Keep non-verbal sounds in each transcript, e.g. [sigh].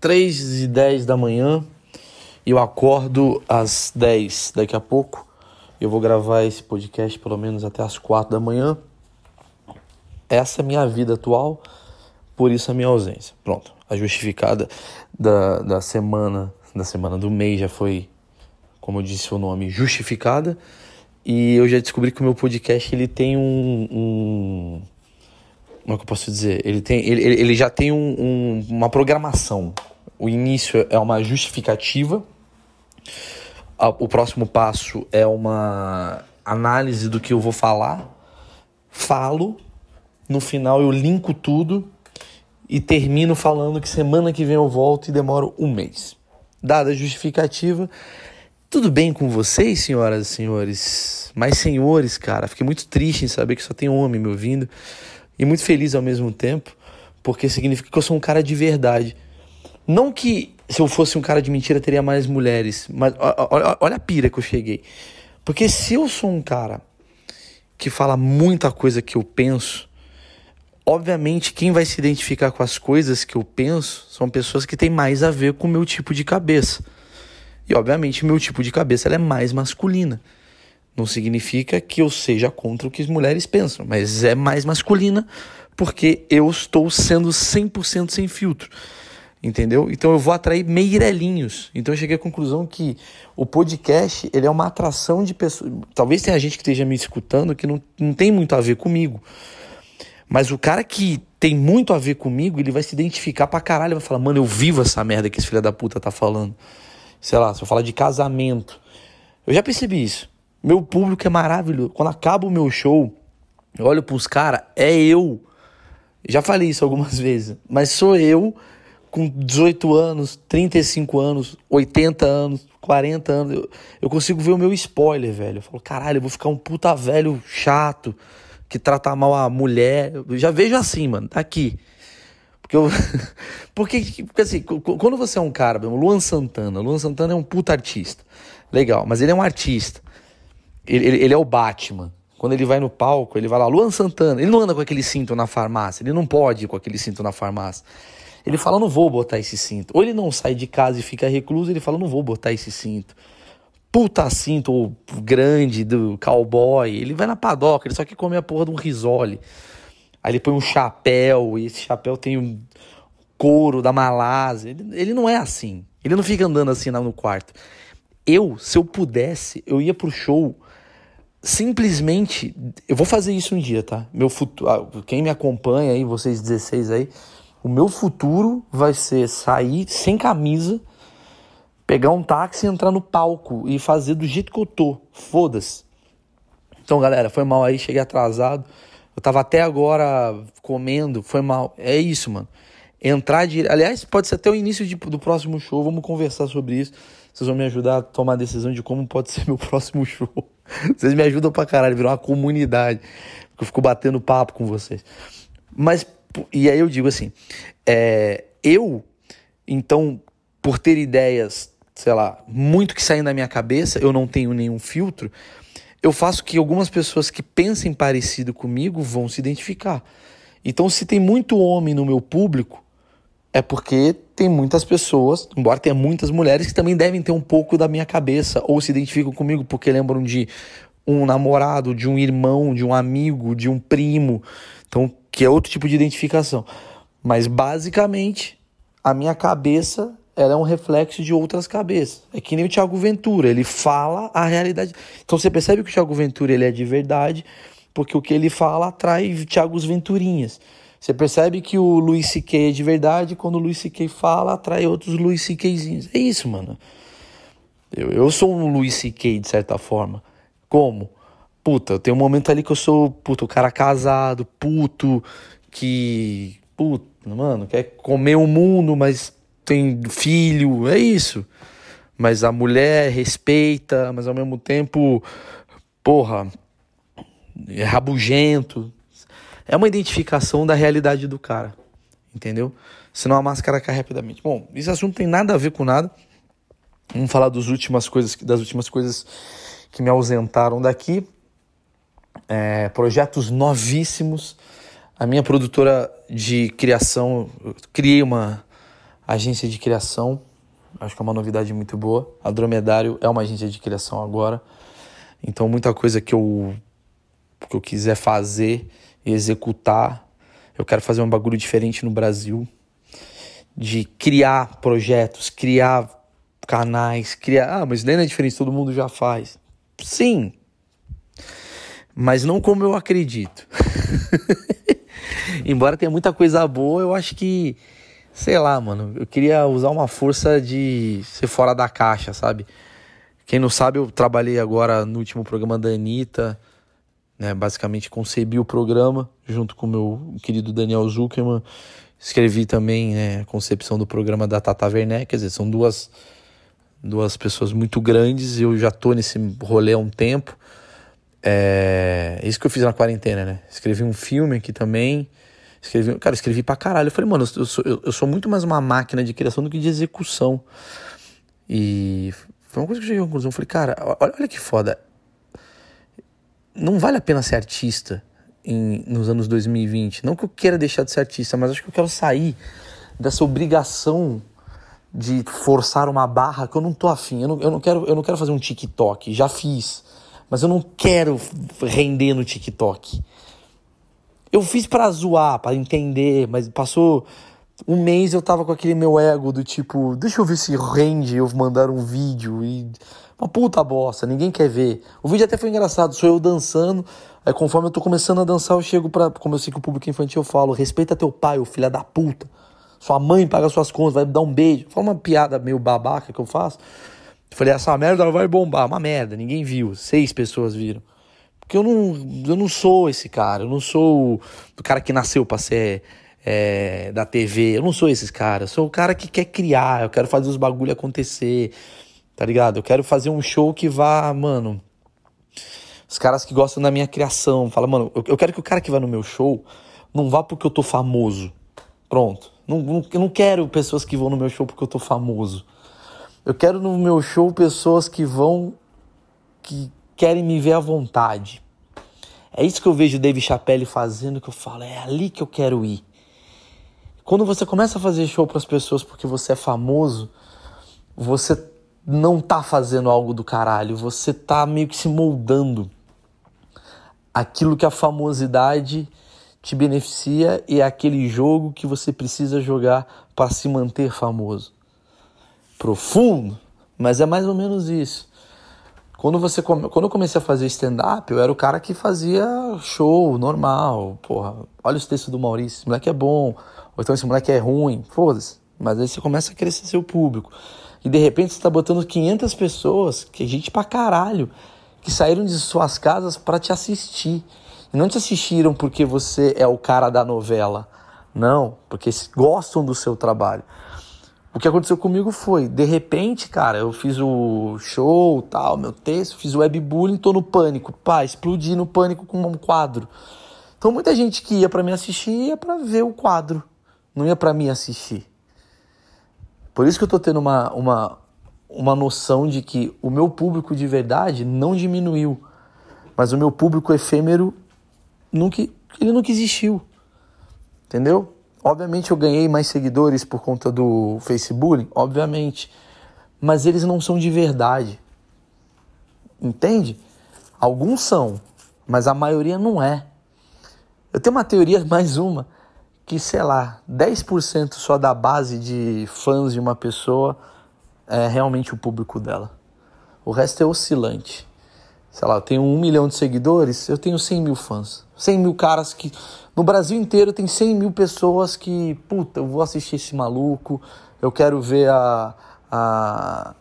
3 e 10 da manhã. Eu acordo às 10 daqui a pouco. Eu vou gravar esse podcast pelo menos até às 4 da manhã. Essa é a minha vida atual, por isso a minha ausência. Pronto. A justificada da, da semana, da semana do mês já foi, como eu disse o nome, justificada. E eu já descobri que o meu podcast ele tem um, um como é que eu posso dizer? Ele, tem, ele, ele já tem um, um, uma programação. O início é uma justificativa, o próximo passo é uma análise do que eu vou falar, falo, no final eu linko tudo e termino falando que semana que vem eu volto e demoro um mês. Dada a justificativa, tudo bem com vocês, senhoras e senhores? Mas senhores, cara, fiquei muito triste em saber que só tem homem me ouvindo e muito feliz ao mesmo tempo, porque significa que eu sou um cara de verdade. Não que se eu fosse um cara de mentira teria mais mulheres, mas olha, olha a pira que eu cheguei. Porque se eu sou um cara que fala muita coisa que eu penso, obviamente quem vai se identificar com as coisas que eu penso são pessoas que têm mais a ver com o meu tipo de cabeça. E obviamente meu tipo de cabeça é mais masculina. Não significa que eu seja contra o que as mulheres pensam, mas é mais masculina porque eu estou sendo 100% sem filtro. Entendeu? Então eu vou atrair meirelinhos. Então eu cheguei à conclusão que o podcast ele é uma atração de pessoas. Talvez tenha gente que esteja me escutando que não, não tem muito a ver comigo. Mas o cara que tem muito a ver comigo, ele vai se identificar pra caralho. Vai falar, mano, eu vivo essa merda que esse filho da puta tá falando. Sei lá, se eu falar de casamento. Eu já percebi isso. Meu público é maravilhoso. Quando acaba o meu show, eu olho pros caras, é eu. Já falei isso algumas [laughs] vezes, mas sou eu com 18 anos, 35 anos, 80 anos, 40 anos. Eu, eu consigo ver o meu spoiler, velho. Eu falo, caralho, eu vou ficar um puta velho chato que trata mal a mulher. Eu já vejo assim, mano, daqui. Porque, eu, [laughs] porque, porque assim, quando você é um cara, Luan Santana, Luan Santana é um puta artista. Legal, mas ele é um artista. Ele, ele, ele, é o Batman. Quando ele vai no palco, ele vai lá, Luan Santana. Ele não anda com aquele cinto na farmácia. Ele não pode ir com aquele cinto na farmácia. Ele fala, não vou botar esse cinto. Ou ele não sai de casa e fica recluso, ele fala, não vou botar esse cinto. Puta cinto grande do cowboy. Ele vai na padoca, ele só quer comer a porra de um risole. Aí ele põe um chapéu, e esse chapéu tem um couro da Malásia. Ele, ele não é assim. Ele não fica andando assim no quarto. Eu, se eu pudesse, eu ia pro show simplesmente. Eu vou fazer isso um dia, tá? Meu futuro. Ah, quem me acompanha aí, vocês 16 aí, o meu futuro vai ser sair sem camisa, pegar um táxi, entrar no palco e fazer do jeito que eu tô. Foda-se. Então, galera, foi mal aí, cheguei atrasado. Eu tava até agora comendo, foi mal. É isso, mano. Entrar de. Aliás, pode ser até o início de, do próximo show, vamos conversar sobre isso. Vocês vão me ajudar a tomar a decisão de como pode ser meu [laughs] próximo show. Vocês me ajudam pra caralho, virar uma comunidade. Porque eu fico batendo papo com vocês. Mas, e aí eu digo assim, é, eu, então, por ter ideias, sei lá, muito que saem da minha cabeça, eu não tenho nenhum filtro, eu faço que algumas pessoas que pensem parecido comigo vão se identificar. Então, se tem muito homem no meu público, é porque tem muitas pessoas, embora tenha muitas mulheres, que também devem ter um pouco da minha cabeça ou se identificam comigo porque lembram de um namorado, de um irmão, de um amigo, de um primo. Então, que é outro tipo de identificação. Mas basicamente, a minha cabeça ela é um reflexo de outras cabeças. É que nem o Thiago Ventura, ele fala a realidade. Então você percebe que o Thiago Ventura ele é de verdade, porque o que ele fala atrai Thiago Venturinhas. Você percebe que o Luis C.K. é de verdade, quando o Luis C.K. fala, atrai outros Luis C.K.zinhos. É isso, mano. Eu, eu sou um Luis C.K. de certa forma. Como? Puta, tem um momento ali que eu sou, puta, o cara casado, puto, que, puta, mano, quer comer o mundo, mas tem filho, é isso. Mas a mulher respeita, mas ao mesmo tempo, porra, é rabugento, é uma identificação da realidade do cara, entendeu? Senão a máscara cai rapidamente. Bom, esse assunto tem nada a ver com nada. Vamos falar das últimas coisas, das últimas coisas que me ausentaram daqui. É, projetos novíssimos. A minha produtora de criação, criei uma, agência de criação. Acho que é uma novidade muito boa. A Dromedário é uma agência de criação agora. Então, muita coisa que eu, que eu quiser fazer executar, eu quero fazer um bagulho diferente no Brasil. De criar projetos, criar canais, criar. Ah, mas nem é diferente, todo mundo já faz. Sim, mas não como eu acredito. [laughs] Embora tenha muita coisa boa, eu acho que, sei lá, mano, eu queria usar uma força de ser fora da caixa, sabe? Quem não sabe, eu trabalhei agora no último programa da Anitta, né? Basicamente concebi o programa junto com o meu querido Daniel Zuckerman. Escrevi também né, a concepção do programa da Tata Werneck, quer dizer, são duas, duas pessoas muito grandes eu já tô nesse rolê há um tempo. É isso que eu fiz na quarentena, né? Escrevi um filme aqui também. Escrevi, cara, escrevi pra caralho. Eu falei, mano, eu sou, eu, eu sou muito mais uma máquina de criação do que de execução. E foi uma coisa que eu cheguei à conclusão. Eu falei, cara, olha, olha que foda. Não vale a pena ser artista em, nos anos 2020. Não que eu queira deixar de ser artista, mas acho que eu quero sair dessa obrigação de forçar uma barra que eu não tô afim. Eu não, eu não, quero, eu não quero fazer um TikTok. Já fiz mas eu não quero render no TikTok. Eu fiz pra zoar, pra entender, mas passou um mês eu tava com aquele meu ego do tipo, deixa eu ver se rende eu mandar um vídeo e. Uma puta bosta, ninguém quer ver. O vídeo até foi engraçado, sou eu dançando. Aí conforme eu tô começando a dançar, eu chego pra. Como eu sei que o público infantil eu falo, respeita teu pai, o filho da puta. Sua mãe paga suas contas, vai dar um beijo. Fala uma piada meio babaca que eu faço. Falei, essa merda vai bombar. Uma merda, ninguém viu. Seis pessoas viram. Porque eu não, eu não sou esse cara. Eu não sou o cara que nasceu pra ser é, da TV. Eu não sou esses caras. Eu sou o cara que quer criar. Eu quero fazer os bagulho acontecer. Tá ligado? Eu quero fazer um show que vá, mano. Os caras que gostam da minha criação. Fala, mano, eu quero que o cara que vai no meu show não vá porque eu tô famoso. Pronto. Não, não, eu não quero pessoas que vão no meu show porque eu tô famoso. Eu quero no meu show pessoas que vão, que querem me ver à vontade. É isso que eu vejo o Dave Chappelle fazendo, que eu falo, é ali que eu quero ir. Quando você começa a fazer show para as pessoas porque você é famoso, você não tá fazendo algo do caralho, você tá meio que se moldando aquilo que a famosidade te beneficia e é aquele jogo que você precisa jogar para se manter famoso profundo, mas é mais ou menos isso. Quando, você come... Quando eu comecei a fazer stand-up, eu era o cara que fazia show normal. Porra, olha os textos do Maurício, esse moleque é bom. Ou então esse moleque é ruim, foda-se. Mas aí você começa a crescer seu público. E de repente você tá botando 500 pessoas, que é gente pra caralho, que saíram de suas casas para te assistir. E não te assistiram porque você é o cara da novela. Não, porque gostam do seu trabalho. O que aconteceu comigo foi, de repente, cara, eu fiz o show, tal, meu texto, fiz o webbullying, tô no pânico. Pá, explodi no pânico com um quadro. Então muita gente que ia para me assistir ia para ver o quadro, não ia para mim assistir. Por isso que eu tô tendo uma, uma, uma noção de que o meu público de verdade não diminuiu, mas o meu público efêmero nunca, ele nunca existiu. Entendeu? Obviamente eu ganhei mais seguidores por conta do Facebook, obviamente, mas eles não são de verdade. Entende? Alguns são, mas a maioria não é. Eu tenho uma teoria, [laughs] mais uma, que sei lá, 10% só da base de fãs de uma pessoa é realmente o público dela. O resto é oscilante. Sei lá, eu tenho um milhão de seguidores, eu tenho 100 mil fãs. 100 mil caras que no Brasil inteiro tem 100 mil pessoas que, puta, eu vou assistir esse maluco, eu quero ver a, a,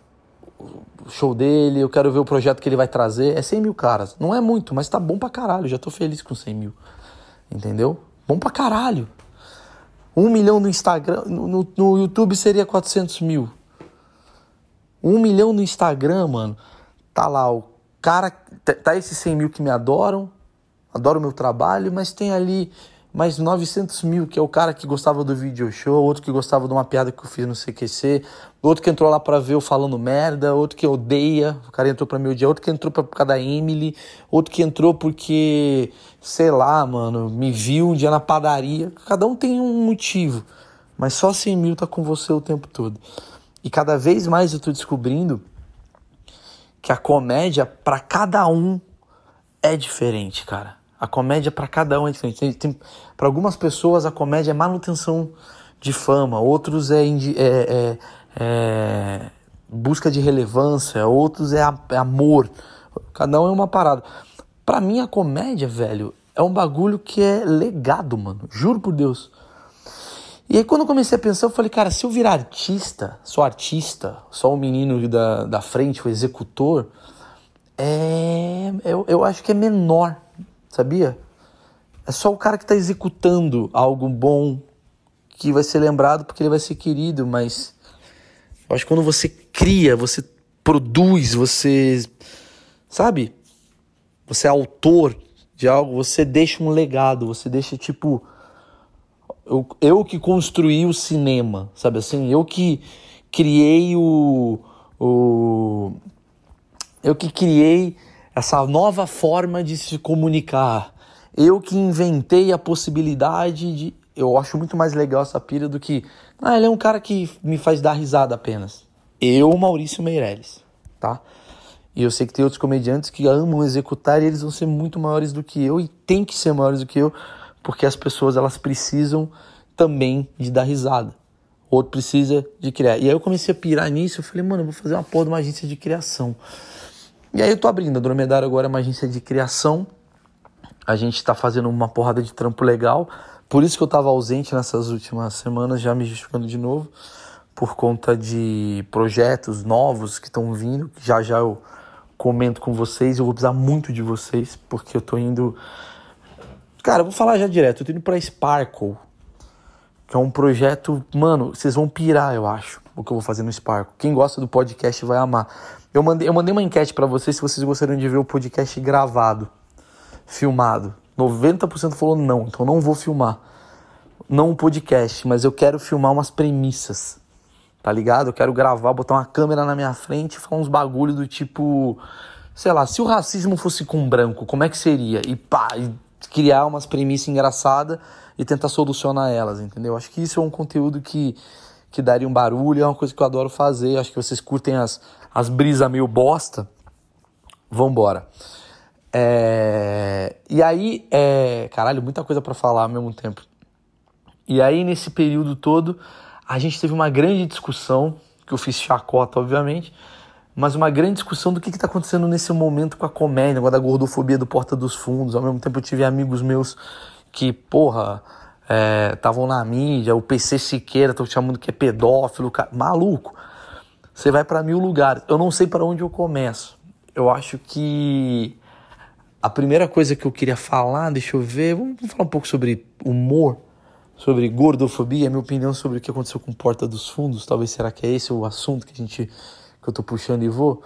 o show dele, eu quero ver o projeto que ele vai trazer. É 100 mil caras. Não é muito, mas tá bom pra caralho. Já tô feliz com 100 mil. Entendeu? Bom pra caralho. Um milhão no Instagram, no, no YouTube seria 400 mil. Um milhão no Instagram, mano. Tá lá o cara, tá esses 100 mil que me adoram, adoro o meu trabalho, mas tem ali mais 900 mil, que é o cara que gostava do video show, outro que gostava de uma piada que eu fiz no CQC, outro que entrou lá pra ver eu falando merda, outro que odeia, o cara entrou pra me odiar, outro que entrou pra, por causa da Emily, outro que entrou porque, sei lá, mano, me viu um dia na padaria. Cada um tem um motivo. mas só 100 mil tá com você o tempo todo. E cada vez mais eu tô descobrindo que a comédia para cada um é diferente, cara. A comédia para cada um é diferente. Para algumas pessoas a comédia é manutenção de fama, outros é, é, é, é busca de relevância, outros é, é amor. Cada um é uma parada. Para mim a comédia, velho, é um bagulho que é legado, mano. Juro por Deus. E aí quando eu comecei a pensar, eu falei, cara, se eu virar artista, só artista, só o menino da, da frente, o executor, é, eu, eu acho que é menor, sabia? É só o cara que está executando algo bom que vai ser lembrado porque ele vai ser querido, mas eu acho que quando você cria, você produz, você sabe? Você é autor de algo, você deixa um legado, você deixa tipo eu, eu que construí o cinema, sabe assim? Eu que criei o, o. Eu que criei essa nova forma de se comunicar. Eu que inventei a possibilidade de. Eu acho muito mais legal essa pira do que. Ah, ele é um cara que me faz dar risada apenas. Eu, Maurício Meirelles, tá? E eu sei que tem outros comediantes que amam executar e eles vão ser muito maiores do que eu e tem que ser maiores do que eu porque as pessoas elas precisam também de dar risada. O outro precisa de criar. E aí eu comecei a pirar nisso, eu falei, mano, eu vou fazer uma porra de uma agência de criação. E aí eu tô abrindo, a Dromedário agora é uma agência de criação. A gente tá fazendo uma porrada de trampo legal. Por isso que eu tava ausente nessas últimas semanas, já me justificando de novo, por conta de projetos novos que estão vindo. Já já eu comento com vocês. Eu vou precisar muito de vocês, porque eu tô indo Cara, eu vou falar já direto. Eu tô indo pra Sparkle, que é um projeto. Mano, vocês vão pirar, eu acho, o que eu vou fazer no Sparkle. Quem gosta do podcast vai amar. Eu mandei, eu mandei uma enquete para vocês se vocês gostariam de ver o podcast gravado, filmado. 90% falou não, então não vou filmar. Não um podcast, mas eu quero filmar umas premissas. Tá ligado? Eu quero gravar, botar uma câmera na minha frente e falar uns bagulho do tipo. Sei lá, se o racismo fosse com branco, como é que seria? E pá, e criar umas premissas engraçadas e tentar solucionar elas, entendeu? Acho que isso é um conteúdo que, que daria um barulho, é uma coisa que eu adoro fazer. Acho que vocês curtem as, as brisas meio bosta. Vambora. É... E aí, é... caralho, muita coisa para falar ao mesmo tempo. E aí, nesse período todo, a gente teve uma grande discussão, que eu fiz chacota, obviamente, mas uma grande discussão do que está acontecendo nesse momento com a comédia, agora da gordofobia do Porta dos Fundos. Ao mesmo tempo eu tive amigos meus que, porra, estavam é, na mídia, o PC Siqueira, estão chamando que é pedófilo, cara, maluco. Você vai para mil lugares. Eu não sei para onde eu começo. Eu acho que a primeira coisa que eu queria falar, deixa eu ver, vamos falar um pouco sobre humor, sobre gordofobia, minha opinião sobre o que aconteceu com Porta dos Fundos. Talvez será que é esse o assunto que a gente que eu tô puxando e vou.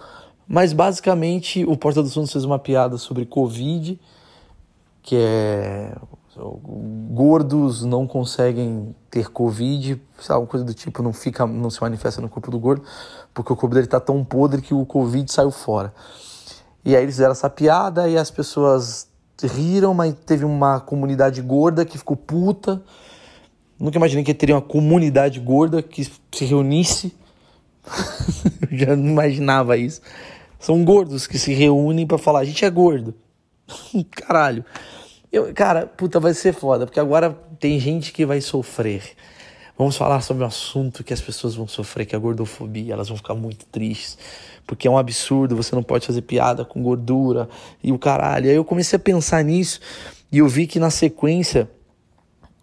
Mas basicamente o Porta dos Fundos fez uma piada sobre Covid, que é gordos não conseguem ter Covid, alguma coisa do tipo, não fica, não se manifesta no corpo do gordo, porque o corpo dele tá tão podre que o Covid saiu fora. E aí eles fizeram essa piada e as pessoas riram, mas teve uma comunidade gorda que ficou puta. Nunca imaginei que teria uma comunidade gorda que se reunisse eu [laughs] já não imaginava isso. São gordos que se reúnem para falar, a gente é gordo. [laughs] Caralho. Eu, cara, puta, vai ser foda, porque agora tem gente que vai sofrer. Vamos falar sobre um assunto que as pessoas vão sofrer, que é a gordofobia. Elas vão ficar muito tristes, porque é um absurdo, você não pode fazer piada com gordura e o caralho. Aí eu comecei a pensar nisso e eu vi que na sequência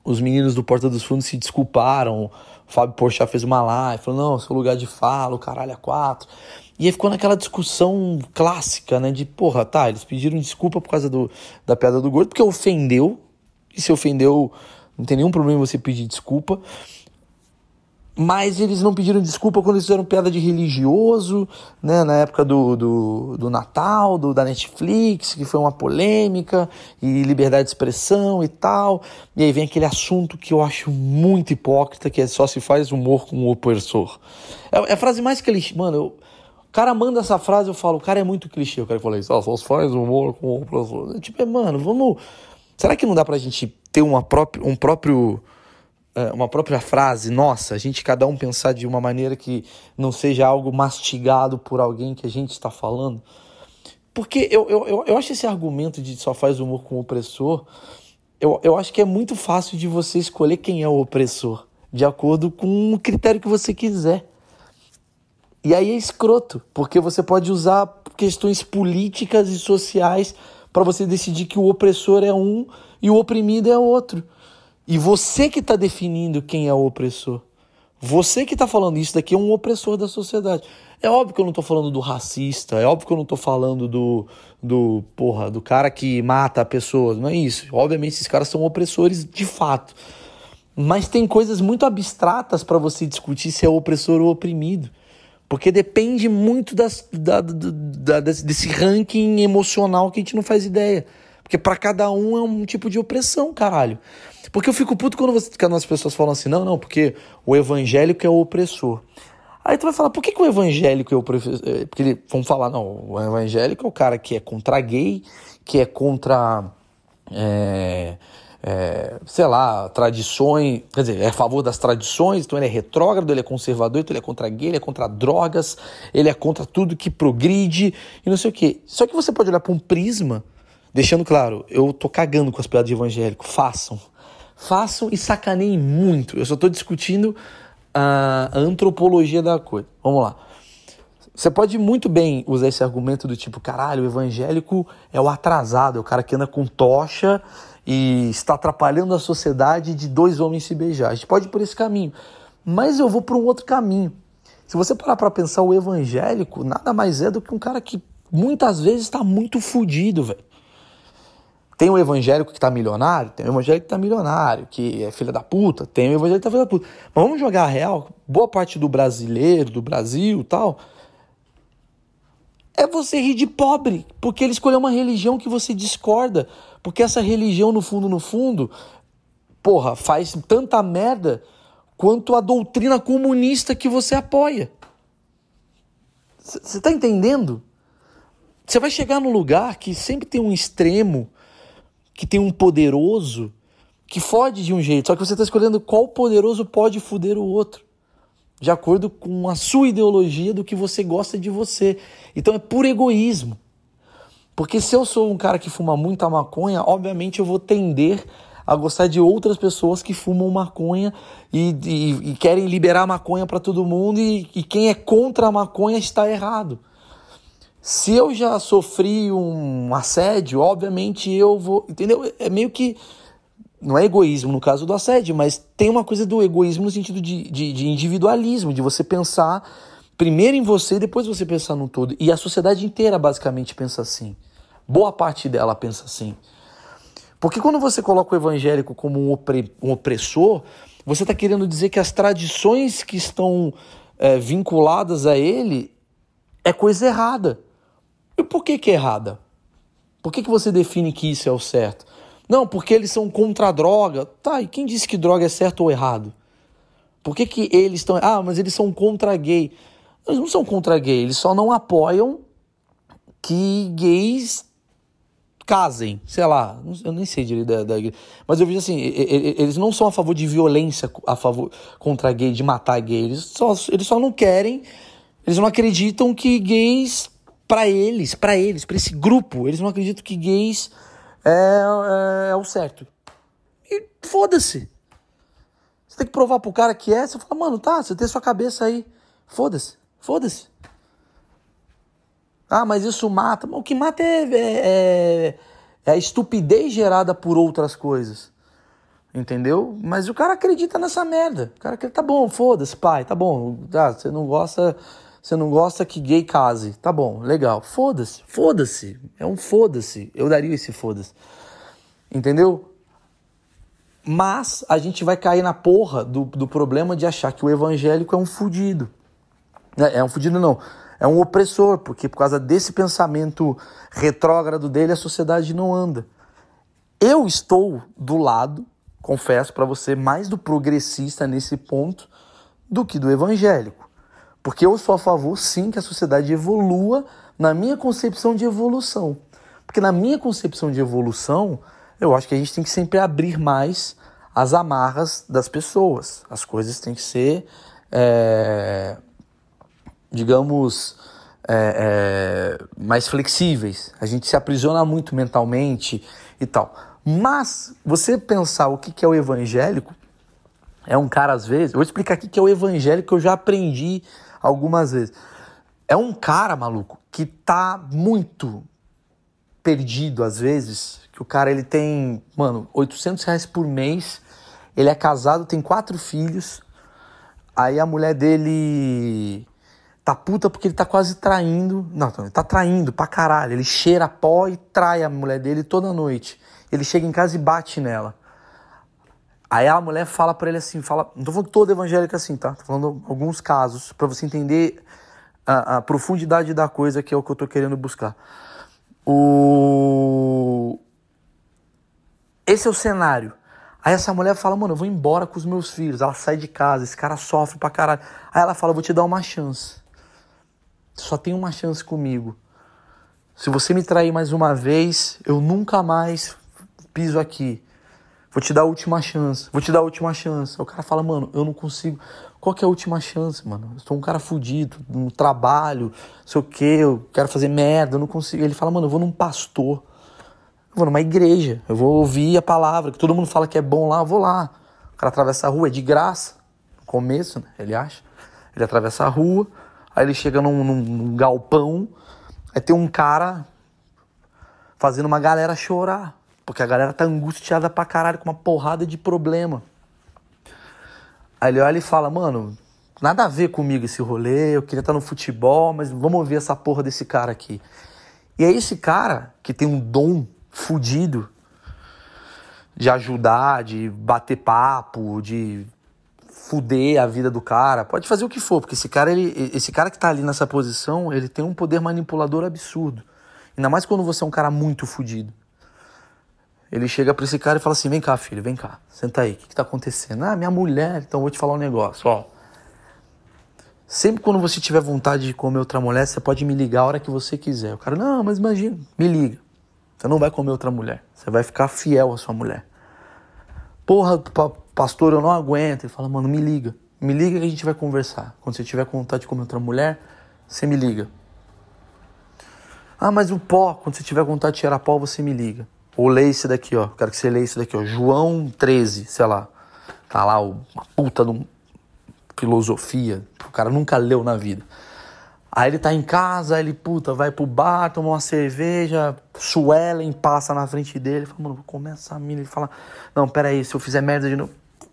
os meninos do Porta dos Fundos se desculparam o Fábio Porchat fez uma live, falou, não, seu lugar de fala, o caralho é quatro. E aí ficou naquela discussão clássica, né? De, porra, tá, eles pediram desculpa por causa do, da piada do gordo, porque ofendeu. E se ofendeu, não tem nenhum problema você pedir desculpa mas eles não pediram desculpa quando eles fizeram piada de religioso, né, na época do, do, do Natal, do, da Netflix, que foi uma polêmica, e liberdade de expressão e tal. E aí vem aquele assunto que eu acho muito hipócrita, que é só se faz humor com o opressor. É, é a frase mais clichê, mano, eu, cara manda essa frase, eu falo, o cara é muito clichê, o cara fala isso, só se faz humor com o opressor. Tipo, é, mano, vamos... Será que não dá pra gente ter uma própria, um próprio é, uma própria frase nossa, a gente cada um pensar de uma maneira que não seja algo mastigado por alguém que a gente está falando. Porque eu, eu, eu acho esse argumento de só faz humor com o opressor, eu, eu acho que é muito fácil de você escolher quem é o opressor, de acordo com o critério que você quiser. E aí é escroto, porque você pode usar questões políticas e sociais para você decidir que o opressor é um e o oprimido é outro. E você que está definindo quem é o opressor. Você que está falando isso daqui é um opressor da sociedade. É óbvio que eu não estou falando do racista, é óbvio que eu não estou falando do, do, porra, do cara que mata pessoas, não é isso. Obviamente esses caras são opressores de fato. Mas tem coisas muito abstratas para você discutir se é opressor ou oprimido. Porque depende muito das, da, da, desse ranking emocional que a gente não faz ideia. Porque para cada um é um tipo de opressão, caralho. Porque eu fico puto quando, você, quando as pessoas falam assim, não, não, porque o evangélico é o opressor. Aí tu vai falar, por que, que o evangélico é o opressor? É, porque vão falar, não, o evangélico é o cara que é contra gay, que é contra, é, é, sei lá, tradições, quer dizer, é a favor das tradições, então ele é retrógrado, ele é conservador, então ele é contra gay, ele é contra drogas, ele é contra tudo que progride e não sei o quê. Só que você pode olhar para um prisma, deixando claro, eu tô cagando com as piadas de evangélico, façam façam e sacaneiem muito. Eu só estou discutindo a antropologia da coisa. Vamos lá. Você pode muito bem usar esse argumento do tipo, caralho, o evangélico é o atrasado, é o cara que anda com tocha e está atrapalhando a sociedade de dois homens se beijar. A gente pode ir por esse caminho. Mas eu vou por um outro caminho. Se você parar para pensar, o evangélico nada mais é do que um cara que muitas vezes está muito fudido, velho. Tem um evangélico que tá milionário? Tem um evangélico que tá milionário, que é filha da puta. Tem um evangélico que tá filha da puta. Mas vamos jogar a real. Boa parte do brasileiro, do Brasil tal, é você rir de pobre. Porque ele escolheu uma religião que você discorda. Porque essa religião, no fundo, no fundo, porra, faz tanta merda quanto a doutrina comunista que você apoia. Você tá entendendo? Você vai chegar num lugar que sempre tem um extremo que tem um poderoso que fode de um jeito, só que você está escolhendo qual poderoso pode foder o outro, de acordo com a sua ideologia do que você gosta de você. Então é por egoísmo. Porque se eu sou um cara que fuma muita maconha, obviamente eu vou tender a gostar de outras pessoas que fumam maconha e, e, e querem liberar maconha para todo mundo, e, e quem é contra a maconha está errado. Se eu já sofri um assédio, obviamente eu vou. Entendeu? É meio que. Não é egoísmo no caso do assédio, mas tem uma coisa do egoísmo no sentido de, de, de individualismo, de você pensar primeiro em você depois você pensar no todo. E a sociedade inteira basicamente pensa assim. Boa parte dela pensa assim. Porque quando você coloca o evangélico como um, opre, um opressor, você está querendo dizer que as tradições que estão é, vinculadas a ele é coisa errada. E por que, que é errada? Por que, que você define que isso é o certo? Não, porque eles são contra a droga. Tá, e quem disse que droga é certo ou errado? Por que, que eles estão. Ah, mas eles são contra gay. Eles não são contra gay, eles só não apoiam que gays casem, sei lá, eu nem sei direito da, da mas eu vejo assim, eles não são a favor de violência a favor contra gay, de matar gay, eles só, eles só não querem, eles não acreditam que gays para eles, para eles, para esse grupo, eles não acreditam que gays é, é, é o certo. E foda-se. Você tem que provar pro cara que é, você fala, mano, tá, você tem sua cabeça aí. Foda-se, foda-se. Ah, mas isso mata. O que mata é, é, é, é a estupidez gerada por outras coisas. Entendeu? Mas o cara acredita nessa merda. O cara acredita, tá bom, foda-se, pai, tá bom. Tá, você não gosta você não gosta que gay case. Tá bom, legal. Foda-se, foda-se. É um foda-se. Eu daria esse foda-se. Entendeu? Mas a gente vai cair na porra do, do problema de achar que o evangélico é um fudido. É, é um fudido, não. É um opressor, porque por causa desse pensamento retrógrado dele, a sociedade não anda. Eu estou do lado, confesso para você, mais do progressista nesse ponto do que do evangélico. Porque eu sou a favor, sim, que a sociedade evolua na minha concepção de evolução. Porque na minha concepção de evolução, eu acho que a gente tem que sempre abrir mais as amarras das pessoas. As coisas têm que ser, é, digamos, é, é, mais flexíveis. A gente se aprisiona muito mentalmente e tal. Mas você pensar o que, é o evangélico, é um cara às vezes. Eu vou explicar aqui que é o evangélico que eu já aprendi algumas vezes. É um cara, maluco, que tá muito perdido às vezes. Que o cara ele tem, mano, 800 reais por mês. Ele é casado, tem quatro filhos. Aí a mulher dele tá puta porque ele tá quase traindo. Não, ele tá traindo pra caralho. Ele cheira pó e trai a mulher dele toda noite. Ele chega em casa e bate nela. Aí a mulher fala para ele assim, fala, não tô falando todo evangélico assim, tá? Tô falando alguns casos para você entender a, a, profundidade da coisa que é o que eu tô querendo buscar. O esse é o cenário. Aí essa mulher fala, mano, eu vou embora com os meus filhos. Ela sai de casa, esse cara sofre pra caralho. Aí ela fala, vou te dar uma chance só tem uma chance comigo. Se você me trair mais uma vez, eu nunca mais piso aqui. Vou te dar a última chance. Vou te dar a última chance. o cara fala, mano, eu não consigo. Qual que é a última chance, mano? Eu sou um cara fudido, no trabalho, sei o quê, eu quero fazer merda, eu não consigo. Ele fala, mano, eu vou num pastor. Eu vou numa igreja. Eu vou ouvir a palavra, que todo mundo fala que é bom lá, eu vou lá. O cara atravessa a rua, é de graça. No começo, né? Ele acha. Ele atravessa a rua. Aí ele chega num, num galpão, aí tem um cara fazendo uma galera chorar. Porque a galera tá angustiada pra caralho com uma porrada de problema. Aí ele olha e fala, mano, nada a ver comigo esse rolê, eu queria estar no futebol, mas vamos ouvir essa porra desse cara aqui. E é esse cara que tem um dom fudido de ajudar, de bater papo, de fuder a vida do cara, pode fazer o que for, porque esse cara, ele, esse cara que tá ali nessa posição, ele tem um poder manipulador absurdo. Ainda mais quando você é um cara muito fudido. Ele chega pra esse cara e fala assim: vem cá, filho, vem cá, senta aí, o que, que tá acontecendo? Ah, minha mulher, então vou te falar um negócio, ó. Sempre quando você tiver vontade de comer outra mulher, você pode me ligar a hora que você quiser. O cara, não, mas imagina, me liga. Você não vai comer outra mulher. Você vai ficar fiel à sua mulher. Porra, pastor, eu não aguento. Ele fala, mano, me liga. Me liga que a gente vai conversar. Quando você tiver vontade de comer outra mulher, você me liga. Ah, mas o pó, quando você tiver vontade de cheirar pó, você me liga. Ou lê esse daqui, ó. Quero que você leia esse daqui, ó. João 13, sei lá. Tá lá uma puta de filosofia. O cara nunca leu na vida. Aí ele tá em casa, ele, puta, vai pro bar, toma uma cerveja, Suelen passa na frente dele, fala, mano, comer essa mina. Ele fala, não, peraí, se eu fizer merda de novo.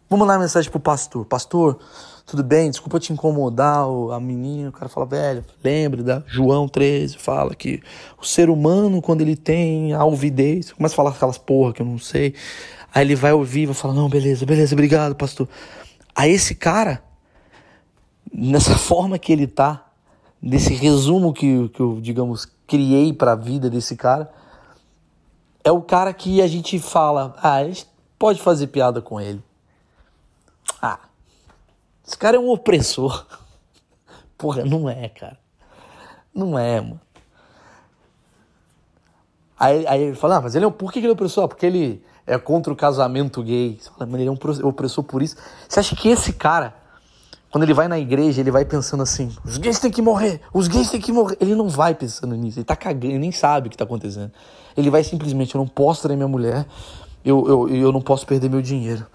Vamos uma mensagem pro pastor. Pastor, tudo bem? Desculpa te incomodar, a menina. O cara fala, velho, lembre da João 13, fala que o ser humano, quando ele tem alvidez, começa a falar aquelas porra que eu não sei. Aí ele vai ouvir, vai falar, não, beleza, beleza, obrigado, pastor. Aí esse cara, nessa [laughs] forma que ele tá, desse resumo que, que eu, digamos, criei para a vida desse cara, é o cara que a gente fala, ah, a gente pode fazer piada com ele. Esse cara é um opressor. [laughs] Porra, não é, cara. Não é, mano. Aí, aí ele fala, ah, mas ele é um. Por que ele é opressor? Porque ele é contra o casamento gay. Você fala, ele é um opressor por isso. Você acha que esse cara quando ele vai na igreja, ele vai pensando assim: os gays têm que morrer, os gays têm que morrer. Ele não vai pensando nisso, ele tá cagando, ele nem sabe o que tá acontecendo. Ele vai simplesmente: eu não posso trair minha mulher, eu, eu, eu não posso perder meu dinheiro,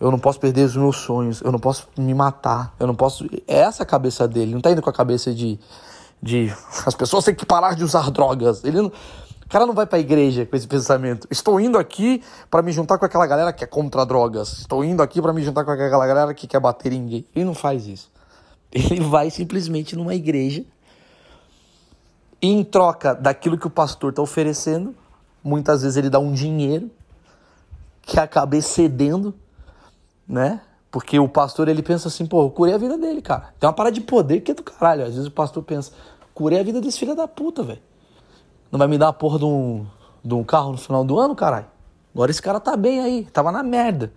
eu não posso perder os meus sonhos, eu não posso me matar, eu não posso. É essa a cabeça dele, não tá indo com a cabeça de. de as pessoas têm que parar de usar drogas. Ele não. O cara não vai para a igreja com esse pensamento. Estou indo aqui para me juntar com aquela galera que é contra drogas. Estou indo aqui para me juntar com aquela galera que quer bater em gay. Ele não faz isso. Ele vai simplesmente numa igreja e em troca daquilo que o pastor está oferecendo, muitas vezes ele dá um dinheiro que acaba excedendo, né? Porque o pastor ele pensa assim, pô, eu curei a vida dele, cara. Tem uma parada de poder que é do caralho. Às vezes o pastor pensa, curei a vida desse filho da puta, velho. Não vai me dar a porra de um, de um carro no final do ano, caralho? Agora esse cara tá bem aí, tava na merda.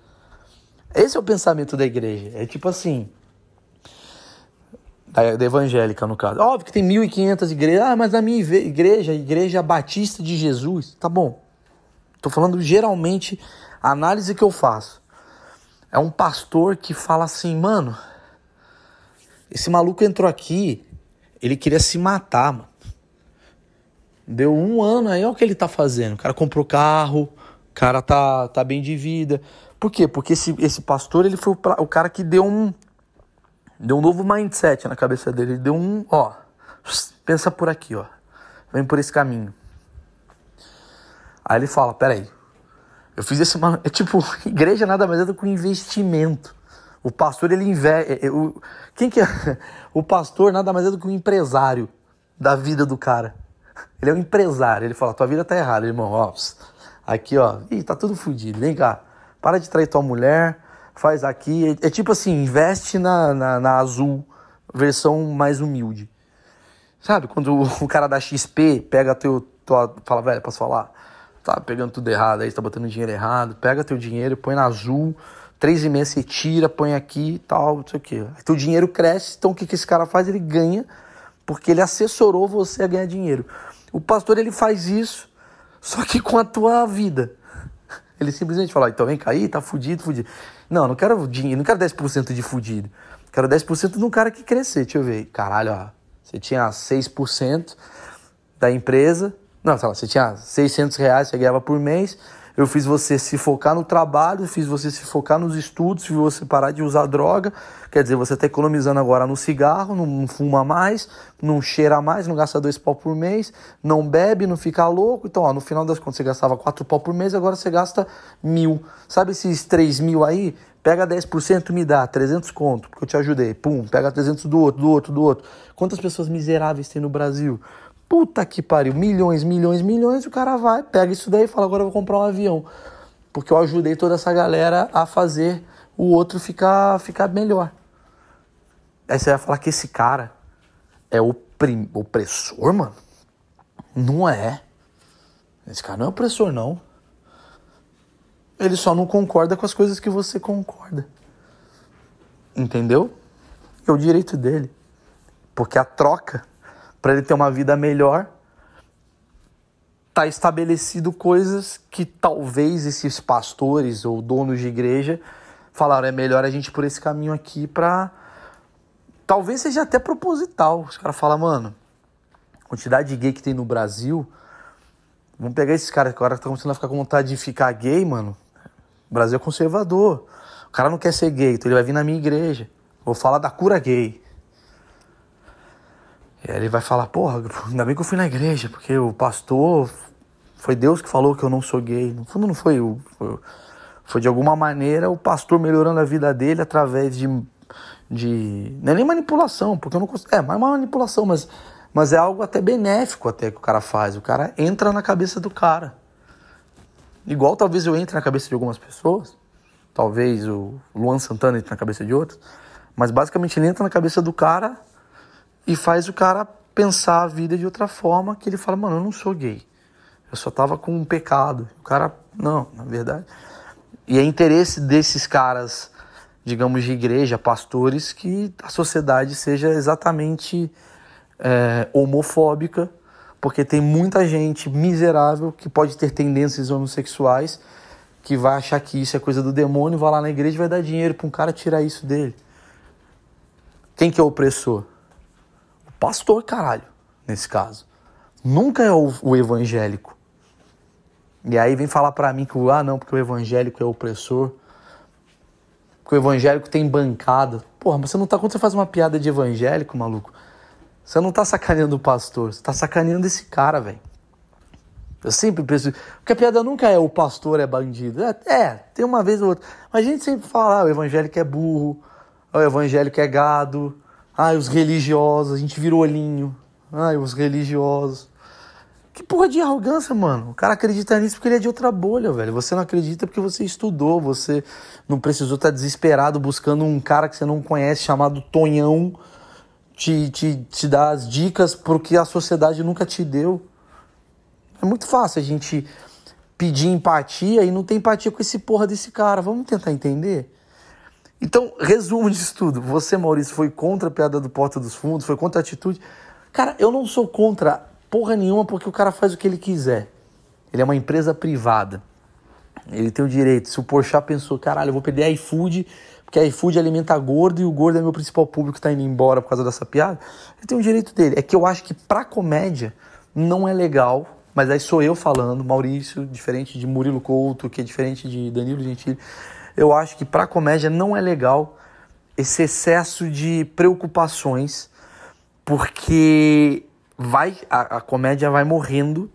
Esse é o pensamento da igreja. É tipo assim. Da, da evangélica, no caso. Óbvio que tem 1.500 igrejas. Ah, mas a minha igreja, a Igreja Batista de Jesus. Tá bom. Tô falando geralmente a análise que eu faço. É um pastor que fala assim, mano, esse maluco entrou aqui, ele queria se matar, mano. Deu um ano aí, olha o que ele tá fazendo. O cara comprou carro, o cara tá, tá bem de vida. Por quê? Porque esse, esse pastor, ele foi o, o cara que deu um, deu um novo mindset na cabeça dele. Ele deu um, ó, pensa por aqui, ó. Vem por esse caminho. Aí ele fala, peraí, eu fiz esse, é tipo, [laughs] igreja nada mais é do que um investimento. O pastor, ele investe. É, é, quem que é? [laughs] O pastor nada mais é do que um empresário da vida do cara. Ele é um empresário. Ele fala: tua vida tá errada, irmão. Ó, aqui, ó. Ih, tá tudo fodido. Vem cá. Para de trair tua mulher. Faz aqui. É, é tipo assim: investe na, na, na, Azul, versão mais humilde. Sabe? Quando o [laughs] cara da XP pega teu. Tua, fala, velho, posso falar? Tá pegando tudo errado aí, tá botando dinheiro errado. Pega teu dinheiro, põe na Azul três e meia você tira, põe aqui e tal, não sei o quê. Aí teu dinheiro cresce, então o que, que esse cara faz? Ele ganha, porque ele assessorou você a ganhar dinheiro. O pastor, ele faz isso, só que com a tua vida. Ele simplesmente fala, então vem cair, tá fudido, fudido. Não, não quero dinheiro, não quero 10% de fudido. Quero 10% de um cara que crescer. Deixa eu ver. Caralho, ó. Você tinha 6% da empresa. Não, sei lá, você tinha 600 reais, você ganhava por mês. Eu fiz você se focar no trabalho, fiz você se focar nos estudos, fiz você parar de usar droga. Quer dizer, você está economizando agora no cigarro, não fuma mais, não cheira mais, não gasta dois pau por mês, não bebe, não fica louco. Então, ó, no final das contas, você gastava quatro pau por mês, agora você gasta mil. Sabe esses três mil aí? Pega 10% me dá, 300 conto, porque eu te ajudei. Pum, pega 300 do outro, do outro, do outro. Quantas pessoas miseráveis tem no Brasil? Puta que pariu, milhões, milhões, milhões, o cara vai, pega isso daí e fala, agora eu vou comprar um avião. Porque eu ajudei toda essa galera a fazer o outro ficar, ficar melhor. Aí você vai falar que esse cara é oprim, opressor, mano? Não é. Esse cara não é opressor, não. Ele só não concorda com as coisas que você concorda. Entendeu? É o direito dele. Porque a troca para ele ter uma vida melhor, tá estabelecido coisas que talvez esses pastores ou donos de igreja falaram é melhor a gente ir por esse caminho aqui para talvez seja até proposital. Os caras falam, mano, quantidade de gay que tem no Brasil, vamos pegar esses caras que agora estão começando a ficar com vontade de ficar gay, mano. O Brasil é conservador. O cara não quer ser gay, então ele vai vir na minha igreja. Vou falar da cura gay. E aí ele vai falar, porra, ainda bem que eu fui na igreja, porque o pastor, foi Deus que falou que eu não sou gay. No fundo não foi, foi, foi de alguma maneira o pastor melhorando a vida dele através de, de não é nem manipulação, porque eu não consigo, é, mais uma manipulação, mas, mas é algo até benéfico até que o cara faz. O cara entra na cabeça do cara. Igual talvez eu entre na cabeça de algumas pessoas, talvez o Luan Santana entre na cabeça de outros, mas basicamente ele entra na cabeça do cara e faz o cara pensar a vida de outra forma que ele fala, mano, eu não sou gay. Eu só tava com um pecado. O cara, não, na verdade. E é interesse desses caras, digamos, de igreja, pastores, que a sociedade seja exatamente é, homofóbica, porque tem muita gente miserável que pode ter tendências homossexuais que vai achar que isso é coisa do demônio, vai lá na igreja e vai dar dinheiro para um cara tirar isso dele. Quem que é o opressor? Pastor, caralho, nesse caso. Nunca é o, o evangélico. E aí vem falar para mim que, ah, não, porque o evangélico é opressor. Porque o evangélico tem bancada. Porra, mas você não tá. Quando você faz uma piada de evangélico, maluco, você não tá sacaneando o pastor, você tá sacaneando esse cara, velho. Eu sempre penso. Porque a piada nunca é o pastor é bandido. É, é, tem uma vez ou outra. Mas a gente sempre fala, ah, o evangélico é burro, o evangélico é gado, Ai, os religiosos, a gente virou olhinho. Ai, os religiosos. Que porra de arrogância, mano. O cara acredita nisso porque ele é de outra bolha, velho. Você não acredita porque você estudou, você não precisou estar tá desesperado buscando um cara que você não conhece chamado Tonhão te, te, te dar as dicas porque a sociedade nunca te deu. É muito fácil a gente pedir empatia e não ter empatia com esse porra desse cara. Vamos tentar entender? Então, resumo disso tudo. Você, Maurício, foi contra a piada do Porta dos Fundos, foi contra a atitude. Cara, eu não sou contra porra nenhuma porque o cara faz o que ele quiser. Ele é uma empresa privada. Ele tem o direito. Se o Porchat pensou, caralho, eu vou perder iFood, porque iFood alimenta gordo e o gordo é meu principal público que tá indo embora por causa dessa piada, ele tem o direito dele. É que eu acho que pra comédia não é legal, mas aí sou eu falando, Maurício, diferente de Murilo Couto, que é diferente de Danilo Gentili. Eu acho que pra comédia não é legal esse excesso de preocupações, porque vai a, a comédia vai morrendo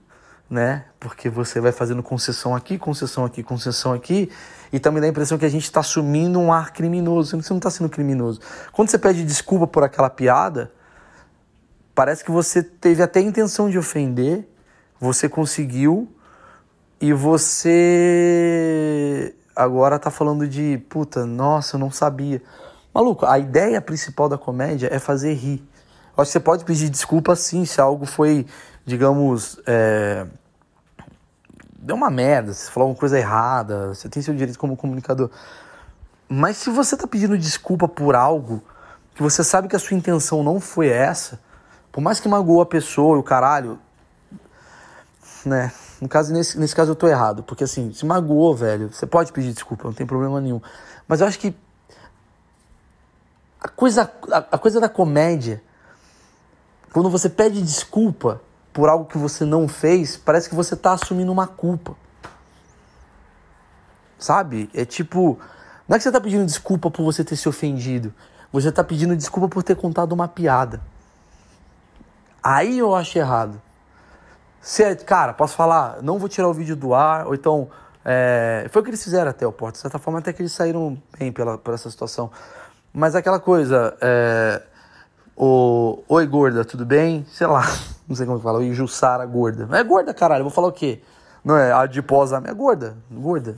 né? Porque você vai fazendo concessão aqui, concessão aqui, concessão aqui, e também dá a impressão que a gente está assumindo um ar criminoso. Você não está sendo criminoso. Quando você pede desculpa por aquela piada, parece que você teve até a intenção de ofender, você conseguiu, e você agora tá falando de puta, nossa, eu não sabia. Maluco, a ideia principal da comédia é fazer rir. Acho que você pode pedir desculpa sim se algo foi digamos, é, deu uma merda, você falou alguma coisa errada, você tem seu direito como comunicador. Mas se você está pedindo desculpa por algo que você sabe que a sua intenção não foi essa, por mais que magoou a pessoa e o caralho, né? No caso, nesse, nesse caso eu tô errado, porque assim, se magoou, velho, você pode pedir desculpa, não tem problema nenhum. Mas eu acho que a coisa, a, a coisa da comédia, quando você pede desculpa, por algo que você não fez, parece que você está assumindo uma culpa. Sabe? É tipo. Não é que você está pedindo desculpa por você ter se ofendido. Você está pedindo desculpa por ter contado uma piada. Aí eu acho errado. Se, é, cara, posso falar, não vou tirar o vídeo do ar, ou então. É, foi o que eles fizeram até o Porto. De certa forma, até que eles saíram bem pela, por essa situação. Mas aquela coisa. É, o, Oi, gorda, tudo bem? Sei lá. [laughs] Não sei como fala. Jussara gorda. É gorda, caralho. vou falar o quê? Não é adiposa. É gorda. Gorda.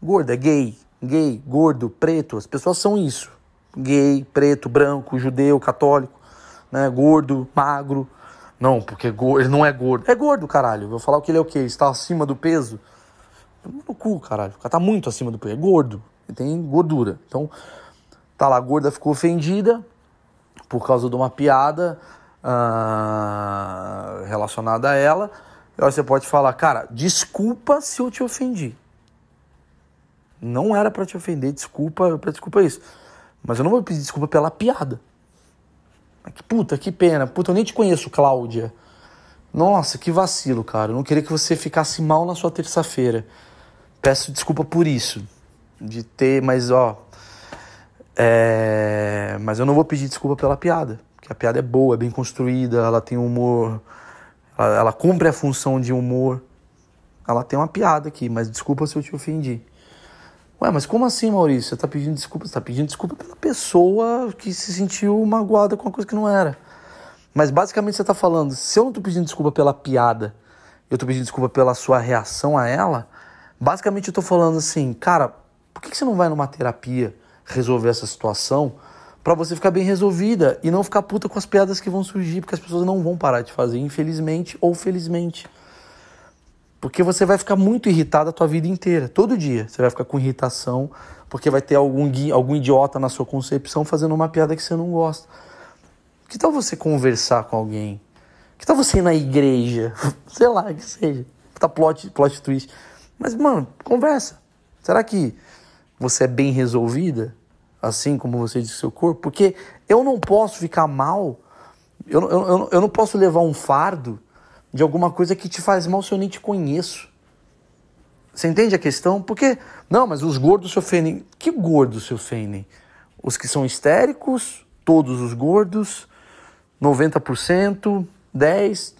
Gorda. Gay. Gay. Gordo. Preto. As pessoas são isso. Gay, preto, branco, judeu, católico. Né? Gordo, magro. Não, porque ele não é gordo. É gordo, caralho. Vou falar que ele é o quê? Está acima do peso? No cu, caralho. O cara tá muito acima do peso. É gordo. Ele tem gordura. Então, tá lá, a gorda ficou ofendida por causa de uma piada uh, relacionada a ela, aí você pode falar, cara, desculpa se eu te ofendi. Não era para te ofender, desculpa, desculpa isso. Mas eu não vou pedir desculpa pela piada. Puta, que pena. Puta, eu nem te conheço, Cláudia. Nossa, que vacilo, cara. Eu não queria que você ficasse mal na sua terça-feira. Peço desculpa por isso. De ter, mas ó. É... Mas eu não vou pedir desculpa pela piada que a piada é boa, é bem construída, ela tem humor, ela, ela cumpre a função de humor. Ela tem uma piada aqui, mas desculpa se eu te ofendi. Ué, mas como assim, Maurício? Você tá pedindo desculpa? Você tá pedindo desculpa pela pessoa que se sentiu magoada com uma coisa que não era. Mas basicamente você tá falando, se eu não tô pedindo desculpa pela piada, eu tô pedindo desculpa pela sua reação a ela, basicamente eu tô falando assim, cara, por que, que você não vai numa terapia resolver essa situação? para você ficar bem resolvida e não ficar puta com as piadas que vão surgir, porque as pessoas não vão parar de fazer, infelizmente ou felizmente. Porque você vai ficar muito irritado a tua vida inteira, todo dia. Você vai ficar com irritação, porque vai ter algum, algum idiota na sua concepção fazendo uma piada que você não gosta. Que tal você conversar com alguém? Que tal você ir na igreja? [laughs] Sei lá, que seja. Tá plot, plot twist. Mas, mano, conversa. Será que você é bem resolvida? assim como você disse seu corpo, porque eu não posso ficar mal, eu, eu, eu não posso levar um fardo de alguma coisa que te faz mal se eu nem te conheço. Você entende a questão? Porque, não, mas os gordos se ofendem. Que gordos se ofendem? Os que são histéricos, todos os gordos, 90%, 10%.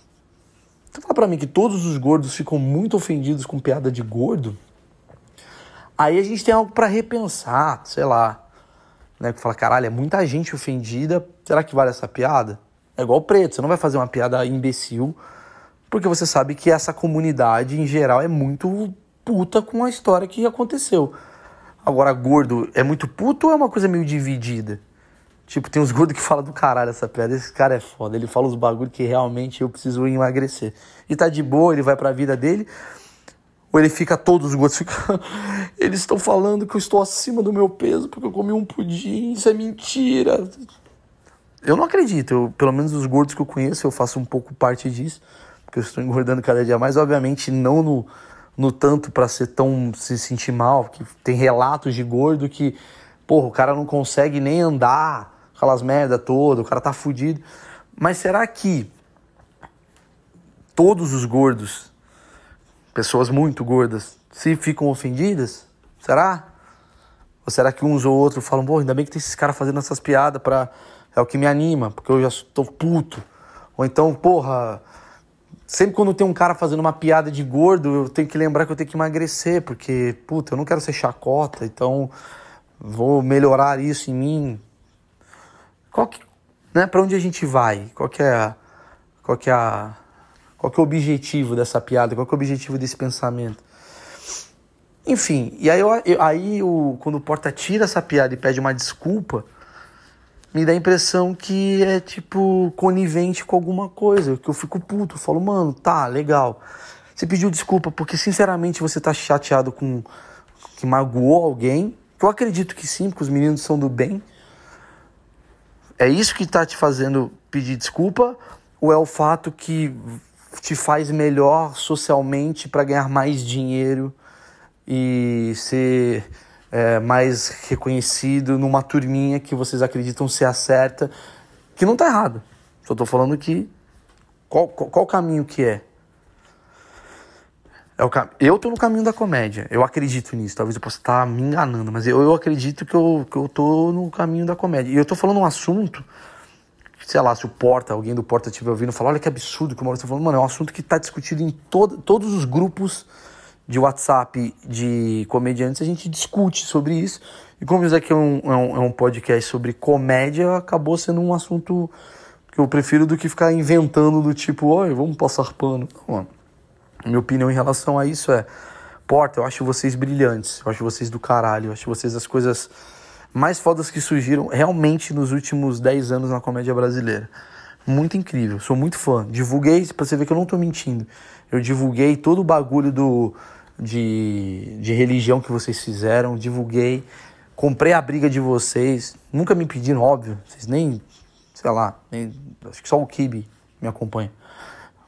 Você fala pra mim que todos os gordos ficam muito ofendidos com piada de gordo? Aí a gente tem algo para repensar, sei lá né? Que fala, caralho, é muita gente ofendida, será que vale essa piada? É igual preto, você não vai fazer uma piada imbecil, porque você sabe que essa comunidade, em geral, é muito puta com a história que aconteceu. Agora, gordo é muito puto ou é uma coisa meio dividida? Tipo, tem uns gordos que falam do caralho essa piada. Esse cara é foda. Ele fala os bagulho que realmente eu preciso emagrecer. E tá de boa, ele vai pra vida dele. Ou ele fica todos os gordos fica [laughs] eles estão falando que eu estou acima do meu peso porque eu comi um pudim, isso é mentira. Eu não acredito, eu, pelo menos os gordos que eu conheço, eu faço um pouco parte disso, porque eu estou engordando cada dia mais, obviamente não no, no tanto para ser tão se sentir mal, que tem relatos de gordo que, porra, o cara não consegue nem andar, aquelas merda toda, o cara tá fudido. Mas será que todos os gordos, pessoas muito gordas, se ficam ofendidas? Será? Ou será que uns ou outros falam, pô, ainda bem que tem esses caras fazendo essas piadas pra. É o que me anima, porque eu já estou puto. Ou então, porra, sempre quando tem um cara fazendo uma piada de gordo, eu tenho que lembrar que eu tenho que emagrecer, porque, puta, eu não quero ser chacota, então vou melhorar isso em mim. Qual que, né, para onde a gente vai? Qual que é qual que é a, qual que é o objetivo dessa piada? Qual que é o objetivo desse pensamento? Enfim, e aí, eu, aí o, quando o Porta tira essa piada e pede uma desculpa, me dá a impressão que é tipo conivente com alguma coisa, que eu fico puto, eu falo, mano, tá, legal. Você pediu desculpa porque sinceramente você tá chateado com que magoou alguém, eu acredito que sim, porque os meninos são do bem. É isso que tá te fazendo pedir desculpa ou é o fato que te faz melhor socialmente para ganhar mais dinheiro e ser é, mais reconhecido numa turminha que vocês acreditam ser a certa, que não tá errado. Só tô falando que qual, qual, qual caminho que é? é o, eu tô no caminho da comédia. Eu acredito nisso. Talvez eu possa estar me enganando, mas eu, eu acredito que eu, que eu tô no caminho da comédia. E eu tô falando um assunto sei lá, se o Porta, alguém do Porta estiver ouvindo, falar, olha que absurdo que o Maurício tá falando. Mano, é um assunto que está discutido em todo, todos os grupos de WhatsApp de comediantes, a gente discute sobre isso. E como isso aqui é um, é um, é um podcast sobre comédia, acabou sendo um assunto que eu prefiro do que ficar inventando do tipo, oi, vamos passar pano. Não, minha opinião em relação a isso é, Porta, eu acho vocês brilhantes, eu acho vocês do caralho, eu acho vocês as coisas mais fodas que surgiram realmente nos últimos 10 anos na comédia brasileira. Muito incrível, sou muito fã. Divulguei, pra você ver que eu não tô mentindo, eu divulguei todo o bagulho do de, de religião que vocês fizeram, divulguei, comprei a briga de vocês, nunca me pediram, óbvio, vocês nem, sei lá, nem, acho que só o Kibe me acompanha.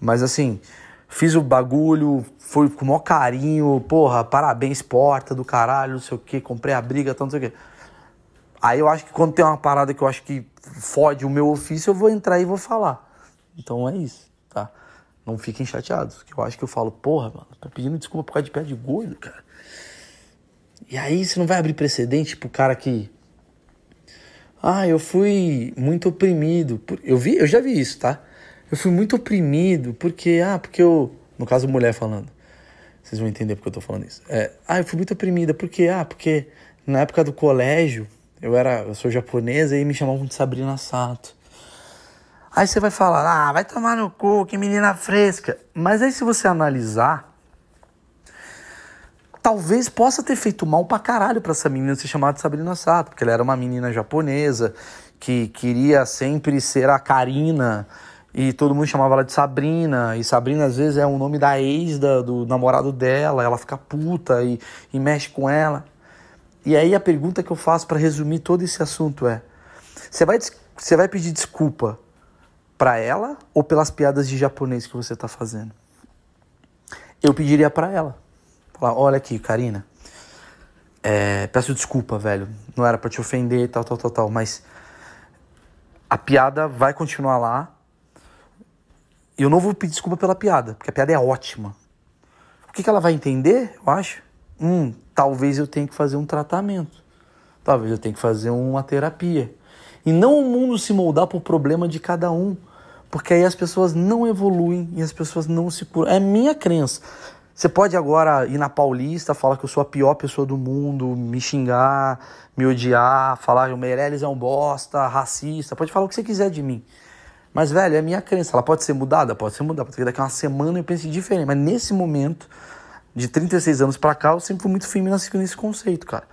Mas assim, fiz o bagulho, foi com o maior carinho, porra, parabéns, porta do caralho, não sei o que, comprei a briga, tal, não sei o que. Aí eu acho que quando tem uma parada que eu acho que fode o meu ofício, eu vou entrar e vou falar. Então é isso? Não fiquem chateados, que eu acho que eu falo, porra, mano, tá pedindo desculpa por causa de pé de gordo, cara. E aí você não vai abrir precedente pro cara que. Ah, eu fui muito oprimido. Eu vi, eu já vi isso, tá? Eu fui muito oprimido porque, ah, porque eu. No caso, mulher falando. Vocês vão entender porque eu tô falando isso. É, ah, eu fui muito oprimida porque, ah, porque na época do colégio eu era, eu sou japonesa e me chamavam de Sabrina Sato. Aí você vai falar, ah, vai tomar no cu, que menina fresca. Mas aí se você analisar, talvez possa ter feito mal pra caralho pra essa menina ser chamada de Sabrina Sato, porque ela era uma menina japonesa que queria sempre ser a Karina e todo mundo chamava ela de Sabrina, e Sabrina às vezes é o nome da ex da, do namorado dela, ela fica puta e, e mexe com ela. E aí a pergunta que eu faço para resumir todo esse assunto é: você vai, você vai pedir desculpa para ela ou pelas piadas de japonês que você tá fazendo? Eu pediria para ela. Falar, olha aqui, Karina. É, peço desculpa, velho. Não era para te ofender, tal, tal, tal, tal. Mas a piada vai continuar lá. E eu não vou pedir desculpa pela piada, porque a piada é ótima. O que, que ela vai entender, eu acho? Hum, talvez eu tenha que fazer um tratamento. Talvez eu tenha que fazer uma terapia. E não o mundo se moldar por problema de cada um. Porque aí as pessoas não evoluem e as pessoas não se curam. É minha crença. Você pode agora ir na Paulista, falar que eu sou a pior pessoa do mundo, me xingar, me odiar, falar que o Meirelles é um bosta, racista, pode falar o que você quiser de mim. Mas, velho, é minha crença. Ela pode ser mudada? Pode ser mudada. Porque daqui a uma semana eu pense diferente. Mas nesse momento, de 36 anos para cá, eu sempre fui muito firme nesse conceito, cara.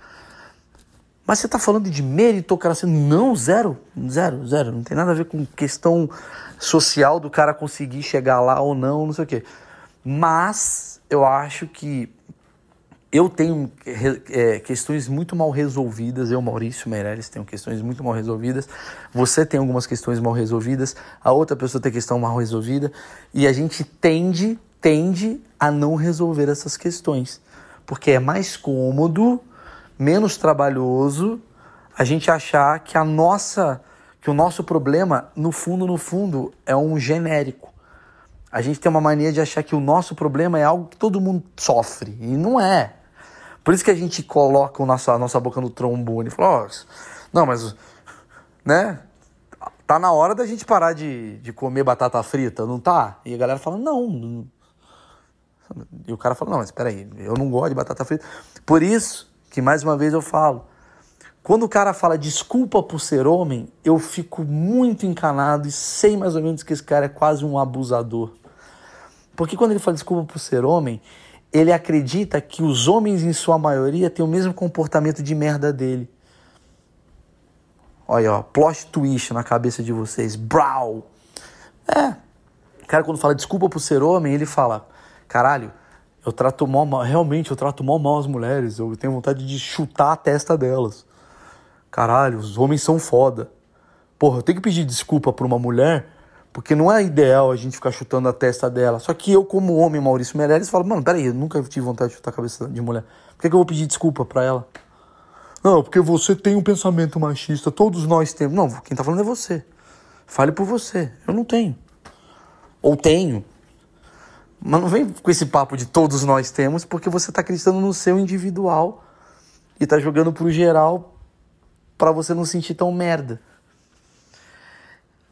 Mas você tá falando de meritocracia? Não, zero, zero, zero. Não tem nada a ver com questão social do cara conseguir chegar lá ou não, não sei o quê. Mas eu acho que eu tenho é, questões muito mal resolvidas, eu, Maurício Meirelles, tenho questões muito mal resolvidas, você tem algumas questões mal resolvidas, a outra pessoa tem questão mal resolvida, e a gente tende tende a não resolver essas questões, porque é mais cômodo, menos trabalhoso a gente achar que a nossa que o nosso problema, no fundo, no fundo, é um genérico. A gente tem uma mania de achar que o nosso problema é algo que todo mundo sofre. E não é. Por isso que a gente coloca o nosso, a nossa boca no trombone e fala, oh, não, mas, né? Tá na hora da gente parar de, de comer batata frita, não tá? E a galera fala, não. E o cara fala, não, mas peraí, eu não gosto de batata frita. Por isso que, mais uma vez, eu falo, quando o cara fala desculpa por ser homem, eu fico muito encanado e sei mais ou menos que esse cara é quase um abusador. Porque quando ele fala desculpa por ser homem, ele acredita que os homens, em sua maioria, têm o mesmo comportamento de merda dele. Olha, ó, plot twist na cabeça de vocês. Brau! É. O cara, quando fala desculpa por ser homem, ele fala: caralho, eu trato mal, realmente, eu trato mal as mulheres, eu tenho vontade de chutar a testa delas. Caralho, os homens são foda. Porra, eu tenho que pedir desculpa pra uma mulher, porque não é ideal a gente ficar chutando a testa dela. Só que eu, como homem, Maurício Meirelles, falo, mano, peraí, eu nunca tive vontade de chutar a cabeça de mulher. Por que, que eu vou pedir desculpa pra ela? Não, porque você tem um pensamento machista, todos nós temos. Não, quem tá falando é você. Fale por você. Eu não tenho. Ou tenho. Mas não vem com esse papo de todos nós temos, porque você tá acreditando no seu individual e tá jogando pro geral para você não sentir tão merda.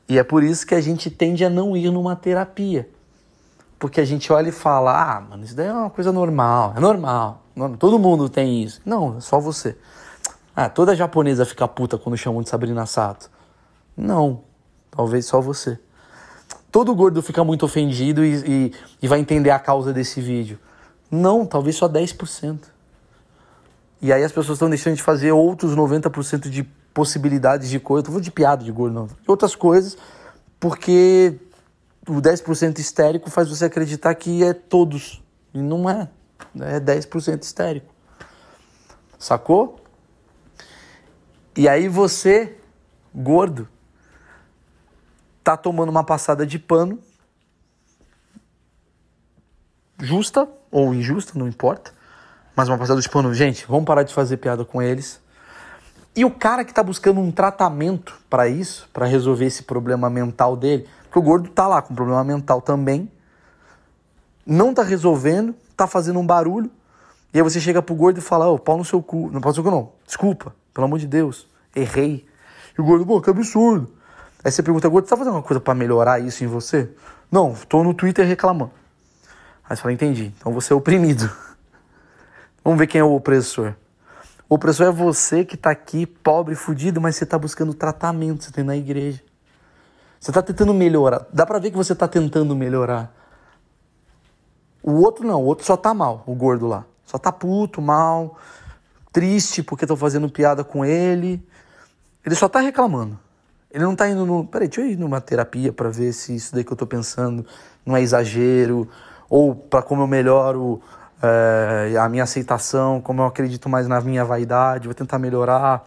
E é por isso que a gente tende a não ir numa terapia. Porque a gente olha e fala: ah, mano, isso daí é uma coisa normal, é normal, todo mundo tem isso. Não, é só você. Ah, toda japonesa fica puta quando chamam de Sabrina Sato. Não, talvez só você. Todo gordo fica muito ofendido e, e, e vai entender a causa desse vídeo. Não, talvez só 10%. E aí as pessoas estão deixando de fazer outros 90% de possibilidades de coisa. Tô falando de piada de gordo, não. Outras coisas, porque o 10% histérico faz você acreditar que é todos. E não é. É 10% histérico. Sacou? E aí você, gordo, tá tomando uma passada de pano, justa ou injusta, não importa mais uma passada de pano. Gente, vamos parar de fazer piada com eles. E o cara que está buscando um tratamento para isso, para resolver esse problema mental dele, porque o gordo tá lá com problema mental também, não tá resolvendo, tá fazendo um barulho, e aí você chega pro gordo e fala, ô, oh, pau no seu cu. Não, pau no seu cu não, desculpa, pelo amor de Deus, errei. E o gordo, pô, que absurdo. Aí você pergunta, gordo, você tá fazendo alguma coisa para melhorar isso em você? Não, tô no Twitter reclamando. Aí você fala, entendi, então você é oprimido. [laughs] Vamos ver quem é o opressor. O opressor é você que está aqui, pobre, fudido, mas você está buscando tratamento, você tem na igreja. Você está tentando melhorar. Dá para ver que você está tentando melhorar. O outro não, o outro só tá mal, o gordo lá. Só tá puto, mal, triste porque estão fazendo piada com ele. Ele só tá reclamando. Ele não tá indo no. Peraí, deixa eu ir numa terapia para ver se isso daí que eu tô pensando não é exagero. Ou para como eu melhoro é, a minha aceitação, como eu acredito mais na minha vaidade, vou tentar melhorar.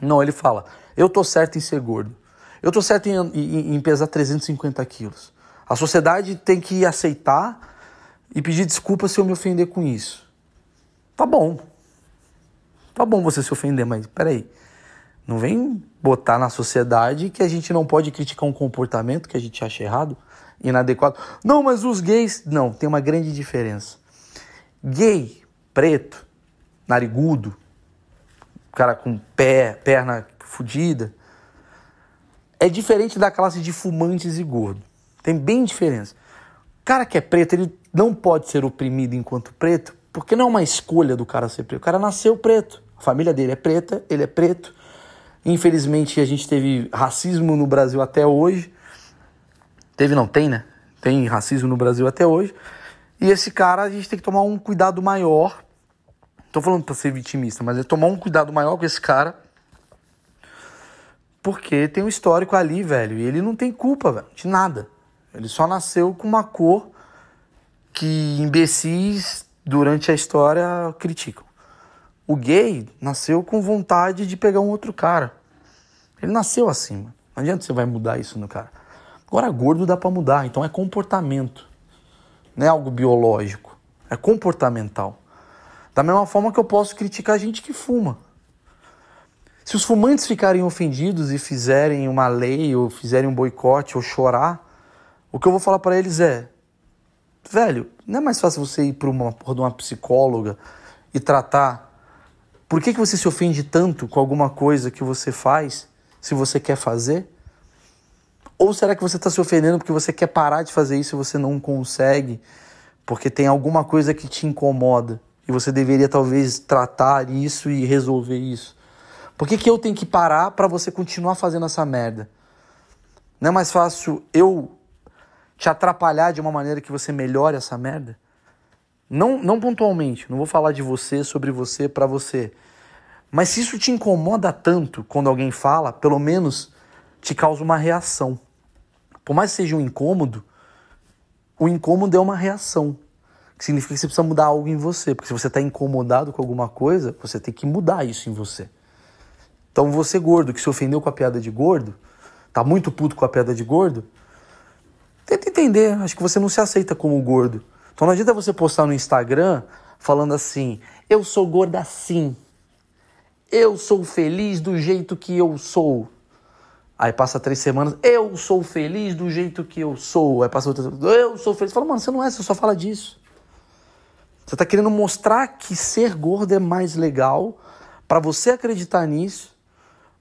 Não, ele fala, eu tô certo em ser gordo. Eu tô certo em, em, em pesar 350 quilos. A sociedade tem que aceitar e pedir desculpa se eu me ofender com isso. Tá bom. Tá bom você se ofender, mas peraí. Não vem botar na sociedade que a gente não pode criticar um comportamento que a gente acha errado, inadequado. Não, mas os gays. Não, tem uma grande diferença. Gay, preto, narigudo, cara com pé, perna fodida, é diferente da classe de fumantes e gordo. Tem bem diferença. O cara que é preto, ele não pode ser oprimido enquanto preto, porque não é uma escolha do cara ser preto. O cara nasceu preto. A família dele é preta, ele é preto. Infelizmente, a gente teve racismo no Brasil até hoje. Teve, não, tem, né? Tem racismo no Brasil até hoje. E esse cara a gente tem que tomar um cuidado maior. Tô falando pra ser vitimista, mas é tomar um cuidado maior com esse cara. Porque tem um histórico ali, velho. E ele não tem culpa, velho, de nada. Ele só nasceu com uma cor que imbecis durante a história criticam. O gay nasceu com vontade de pegar um outro cara. Ele nasceu assim, mano. Não adianta você vai mudar isso no cara. Agora gordo dá para mudar, então é comportamento. não é algo biológico, é comportamental. Da mesma forma que eu posso criticar gente que fuma. Se os fumantes ficarem ofendidos e fizerem uma lei, ou fizerem um boicote, ou chorar, o que eu vou falar para eles é: velho, não é mais fácil você ir para uma porra de uma psicóloga e tratar. Por que, que você se ofende tanto com alguma coisa que você faz, se você quer fazer? Ou será que você está se ofendendo porque você quer parar de fazer isso e você não consegue, porque tem alguma coisa que te incomoda e você deveria talvez tratar isso e resolver isso? Por que, que eu tenho que parar para você continuar fazendo essa merda? Não é mais fácil eu te atrapalhar de uma maneira que você melhore essa merda? Não, não pontualmente, não vou falar de você, sobre você, para você. Mas se isso te incomoda tanto quando alguém fala, pelo menos te causa uma reação. Por mais que seja um incômodo, o incômodo é uma reação. Que significa que você precisa mudar algo em você. Porque se você está incomodado com alguma coisa, você tem que mudar isso em você. Então você gordo, que se ofendeu com a piada de gordo, tá muito puto com a piada de gordo, Tenta entender, acho que você não se aceita como gordo. Então não adianta você postar no Instagram falando assim: eu sou gorda assim. Eu sou feliz do jeito que eu sou. Aí passa três semanas, eu sou feliz do jeito que eu sou. Aí passa outra eu sou feliz. Fala, mano, você não é, você só fala disso. Você está querendo mostrar que ser gordo é mais legal para você acreditar nisso,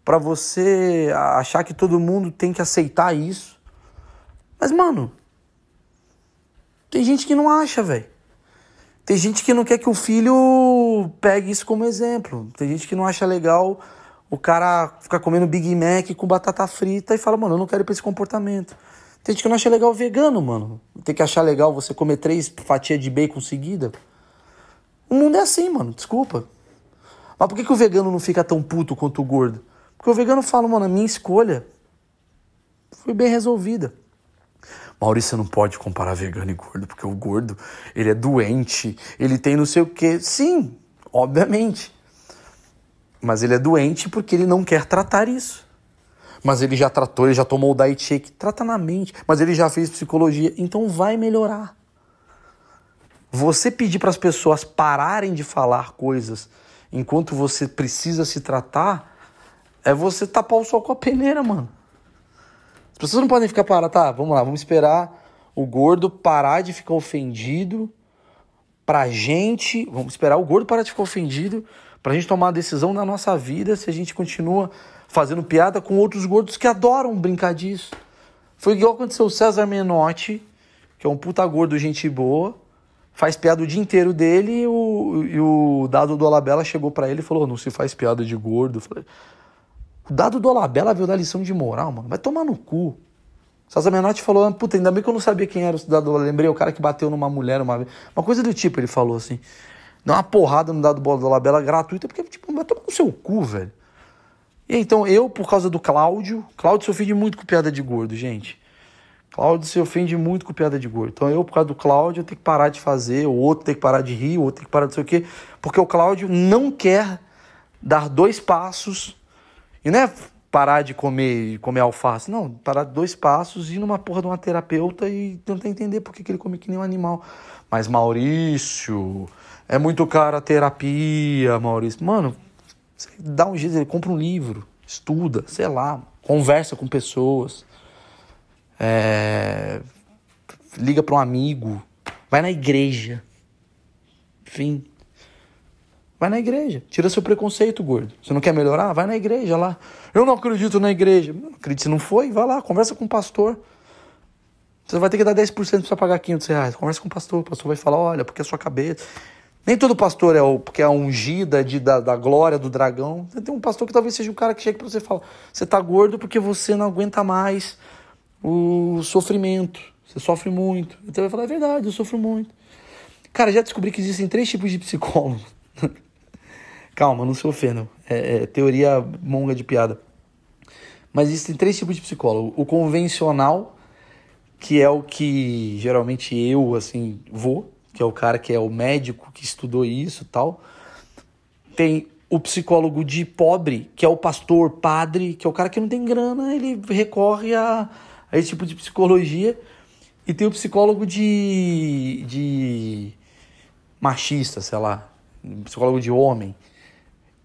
para você achar que todo mundo tem que aceitar isso. Mas, mano, tem gente que não acha, velho. Tem gente que não quer que o filho pegue isso como exemplo. Tem gente que não acha legal o cara ficar comendo Big Mac com batata frita e fala, mano, eu não quero ir pra esse comportamento. Tem gente que não acha legal vegano, mano. Tem que achar legal você comer três fatias de bacon seguida. O mundo é assim, mano, desculpa. Mas por que, que o vegano não fica tão puto quanto o gordo? Porque o vegano fala, mano, a minha escolha foi bem resolvida. Maurício, não pode comparar vegano e gordo, porque o gordo, ele é doente, ele tem não sei o quê. Sim, obviamente. Mas ele é doente porque ele não quer tratar isso. Mas ele já tratou, ele já tomou o diet shake, trata na mente. Mas ele já fez psicologia, então vai melhorar. Você pedir para as pessoas pararem de falar coisas enquanto você precisa se tratar, é você tapar o sol com a peneira, mano. As pessoas não podem ficar paradas, tá? Vamos lá, vamos esperar o gordo parar de ficar ofendido pra gente. Vamos esperar o gordo parar de ficar ofendido pra gente tomar a decisão na nossa vida se a gente continua fazendo piada com outros gordos que adoram brincar disso. Foi igual aconteceu o César Menotti, que é um puta gordo, gente boa, faz piada o dia inteiro dele e o, e o dado do Alabella chegou para ele e falou: não se faz piada de gordo. Eu falei, o dado do Olabella veio da lição de moral, mano. Vai tomar no cu. César Menotti falou, puta, ainda bem que eu não sabia quem era o dado. Eu lembrei o cara que bateu numa mulher uma vez. Uma coisa do tipo, ele falou assim. Dá uma porrada no dado do Olabella gratuita, porque, tipo, vai tomar no seu cu, velho. E então, eu, por causa do Cláudio, Cláudio se ofende muito com piada de gordo, gente. Cláudio se ofende muito com piada de gordo. Então eu, por causa do Cláudio, eu tenho que parar de fazer, o outro tem que parar de rir, o outro tem que parar de sei o quê. Porque o Cláudio não quer dar dois passos e não é parar de comer, comer alface, não, parar dois passos, ir numa porra de uma terapeuta e tentar entender por que, que ele come que nem um animal. Mas Maurício, é muito caro a terapia, Maurício. Mano, dá um jeito, ele compra um livro, estuda, sei lá, conversa com pessoas, é, liga para um amigo, vai na igreja. Enfim, Vai na igreja. Tira seu preconceito, gordo. Você não quer melhorar? Vai na igreja lá. Eu não acredito na igreja. Não acredito se não foi, vai lá, conversa com o pastor. Você vai ter que dar 10% para pagar 500 reais. Conversa com o pastor. O pastor vai falar: olha, porque a sua cabeça. Nem todo pastor é o porque é a ungida de, da, da glória do dragão. Tem um pastor que talvez seja um cara que chega para você e fala: você tá gordo porque você não aguenta mais o sofrimento. Você sofre muito. Então vai falar: é verdade, eu sofro muito. Cara, já descobri que existem três tipos de psicólogos. [laughs] Calma, não se ofendam. É, é teoria monga de piada. Mas existem três tipos de psicólogo. O convencional, que é o que geralmente eu, assim, vou, que é o cara que é o médico que estudou isso tal. Tem o psicólogo de pobre, que é o pastor, padre, que é o cara que não tem grana, ele recorre a, a esse tipo de psicologia. E tem o psicólogo de. de. machista, sei lá. Psicólogo de homem.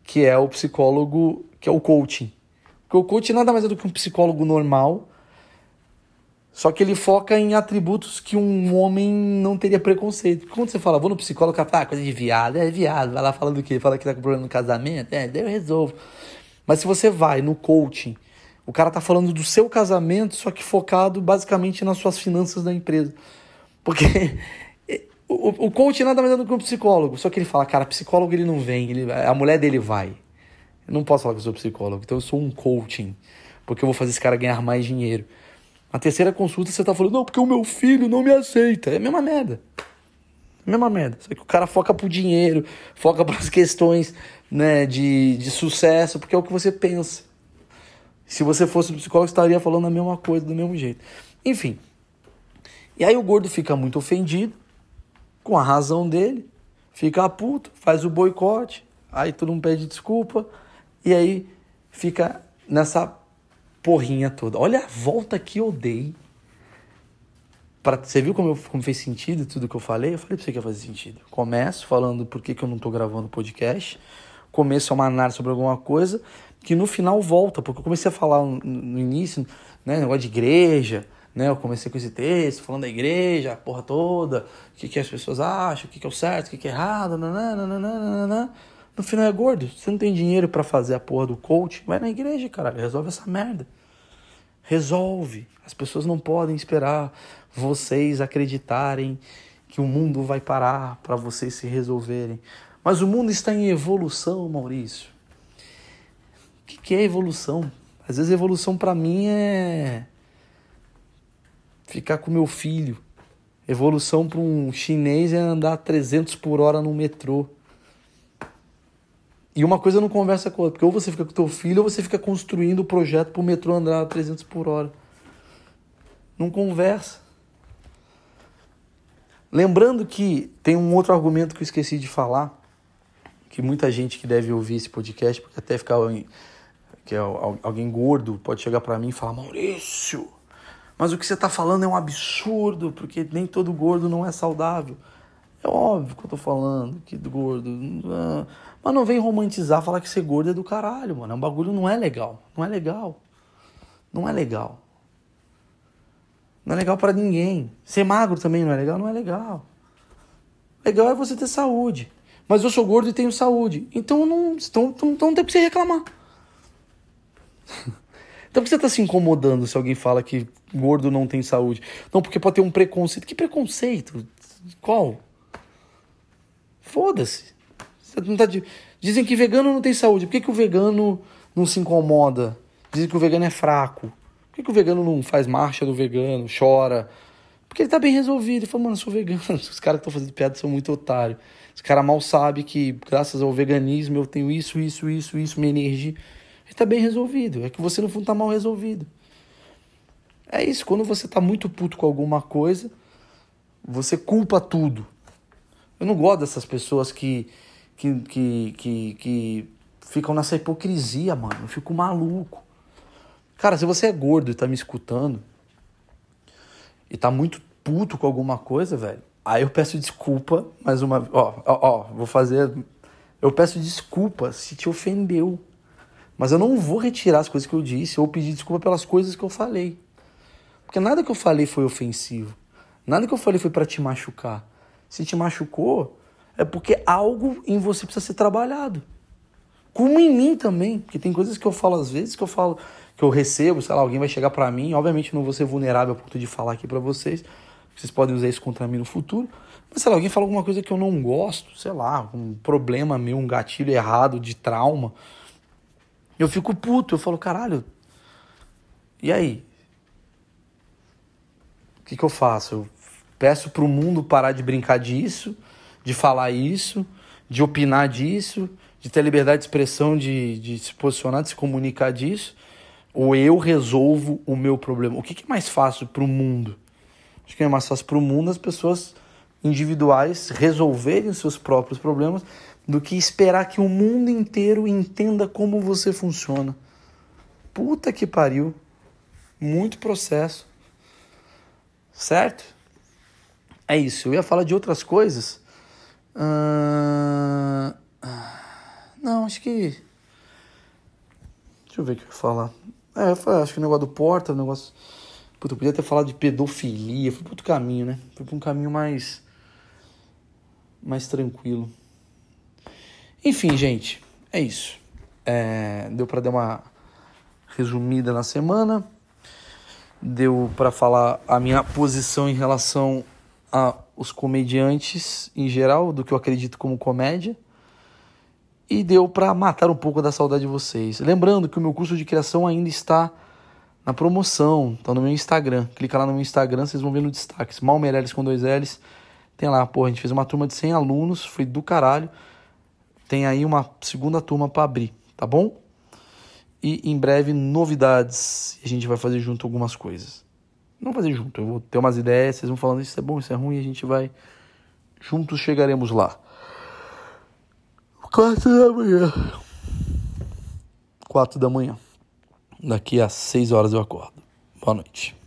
Que é o psicólogo. que é o coaching. Porque o coaching nada mais é do que um psicólogo normal. Só que ele foca em atributos que um homem não teria preconceito. Quando você fala, vou no psicólogo, o cara ah, coisa de viado, é viado, vai lá falando do quê? Fala que tá com problema no casamento, é, daí eu resolvo. Mas se você vai no coaching, o cara tá falando do seu casamento, só que focado basicamente nas suas finanças da empresa. Porque [laughs] o, o coach nada mais é do que um psicólogo. Só que ele fala, cara, psicólogo ele não vem, ele, a mulher dele vai. Eu não posso falar que eu sou psicólogo, então eu sou um coaching. Porque eu vou fazer esse cara ganhar mais dinheiro. Na terceira consulta você tá falando, não, porque o meu filho não me aceita. É a mesma merda. É a mesma merda. Só que o cara foca pro dinheiro, foca para as questões né, de, de sucesso, porque é o que você pensa. Se você fosse psicólogo, estaria falando a mesma coisa, do mesmo jeito. Enfim. E aí o gordo fica muito ofendido, com a razão dele, fica puto, faz o boicote, aí todo mundo pede desculpa, e aí fica nessa porrinha toda. Olha a volta que eu dei. Pra, você viu como, eu, como fez sentido tudo que eu falei? Eu falei pra você que ia fazer sentido. Começo falando por que, que eu não tô gravando podcast. Começo a uma análise sobre alguma coisa que no final volta, porque eu comecei a falar no início, né, negócio de igreja, né, eu comecei com esse texto, falando da igreja, a porra toda, o que, que as pessoas acham, o que, que é o certo, o que, que é errado, nananana. no final é gordo, você não tem dinheiro para fazer a porra do coach, vai na igreja, caralho, resolve essa merda. Resolve. As pessoas não podem esperar vocês acreditarem que o mundo vai parar para vocês se resolverem. Mas o mundo está em evolução, Maurício que, que é evolução? Às vezes evolução para mim é ficar com meu filho. Evolução para um chinês é andar 300 por hora no metrô. E uma coisa não conversa com a outra, porque ou você fica com teu filho ou você fica construindo o projeto para o metrô andar a 300 por hora. Não conversa. Lembrando que tem um outro argumento que eu esqueci de falar, que muita gente que deve ouvir esse podcast, porque até ficar que é alguém gordo, pode chegar para mim e falar: Maurício, mas o que você está falando é um absurdo, porque nem todo gordo não é saudável. É óbvio que eu tô falando que do gordo. Ah, mas não vem romantizar, falar que ser gordo é do caralho, mano. É um bagulho não é legal. Não é legal. Não é legal. Não é legal para ninguém. Ser magro também não é legal? Não é legal. Legal é você ter saúde. Mas eu sou gordo e tenho saúde. Então não, então, então não tem que você reclamar. [laughs] Então por que você está se incomodando se alguém fala que gordo não tem saúde? Não, porque pode ter um preconceito. Que preconceito? Qual? Foda-se. Tá de... Dizem que vegano não tem saúde. Por que, que o vegano não se incomoda? Dizem que o vegano é fraco. Por que, que o vegano não faz marcha do vegano, chora? Porque ele tá bem resolvido. Ele fala, mano, eu sou vegano. [laughs] Os caras que estão fazendo piada são muito otários. Os caras mal sabem que, graças ao veganismo, eu tenho isso, isso, isso, isso, minha energia está bem resolvido. É que você no fundo está mal resolvido. É isso, quando você está muito puto com alguma coisa, você culpa tudo. Eu não gosto dessas pessoas que, que, que, que, que ficam nessa hipocrisia, mano. Eu fico maluco. Cara, se você é gordo e tá me escutando e tá muito puto com alguma coisa, velho, aí eu peço desculpa mais uma vez. Ó, ó, ó, vou fazer. Eu peço desculpa se te ofendeu. Mas eu não vou retirar as coisas que eu disse ou pedir desculpa pelas coisas que eu falei. Porque nada que eu falei foi ofensivo. Nada que eu falei foi para te machucar. Se te machucou, é porque algo em você precisa ser trabalhado. Como em mim também, porque tem coisas que eu falo às vezes que eu falo, que eu recebo, sei lá, alguém vai chegar para mim, obviamente não vou ser vulnerável a ponto de falar aqui para vocês. Vocês podem usar isso contra mim no futuro. Mas sei lá, alguém fala alguma coisa que eu não gosto, sei lá, um problema meu, um gatilho errado de trauma eu fico puto, eu falo, caralho, e aí? O que, que eu faço? Eu peço pro mundo parar de brincar disso, de falar isso, de opinar disso, de ter liberdade de expressão, de, de se posicionar, de se comunicar disso, ou eu resolvo o meu problema? O que, que é mais fácil pro mundo? Acho que é mais fácil pro mundo as pessoas individuais resolverem seus próprios problemas do que esperar que o mundo inteiro entenda como você funciona. Puta que pariu. Muito processo. Certo? É isso. Eu ia falar de outras coisas. Uh... Não, acho que. Deixa eu ver o que eu ia falar. É, acho que o negócio do Porta, o negócio. Puta, eu podia ter falado de pedofilia. Fui pro outro caminho, né? Fui pra um caminho mais. mais tranquilo. Enfim, gente, é isso. É... Deu pra dar uma resumida na semana. Deu para falar a minha posição em relação aos comediantes em geral, do que eu acredito como comédia. E deu para matar um pouco da saudade de vocês. Lembrando que o meu curso de criação ainda está na promoção, tá no meu Instagram. Clica lá no meu Instagram, vocês vão ver no destaque. Mal Meirelles com dois L's. Tem lá, pô, a gente fez uma turma de 100 alunos, foi do caralho. Tem aí uma segunda turma para abrir, tá bom? E em breve novidades. A gente vai fazer junto algumas coisas. Não fazer junto, eu vou ter umas ideias, vocês vão falando isso é bom, isso é ruim, e a gente vai. Juntos chegaremos lá. Quatro da manhã. Quatro da manhã. Daqui a seis horas eu acordo. Boa noite.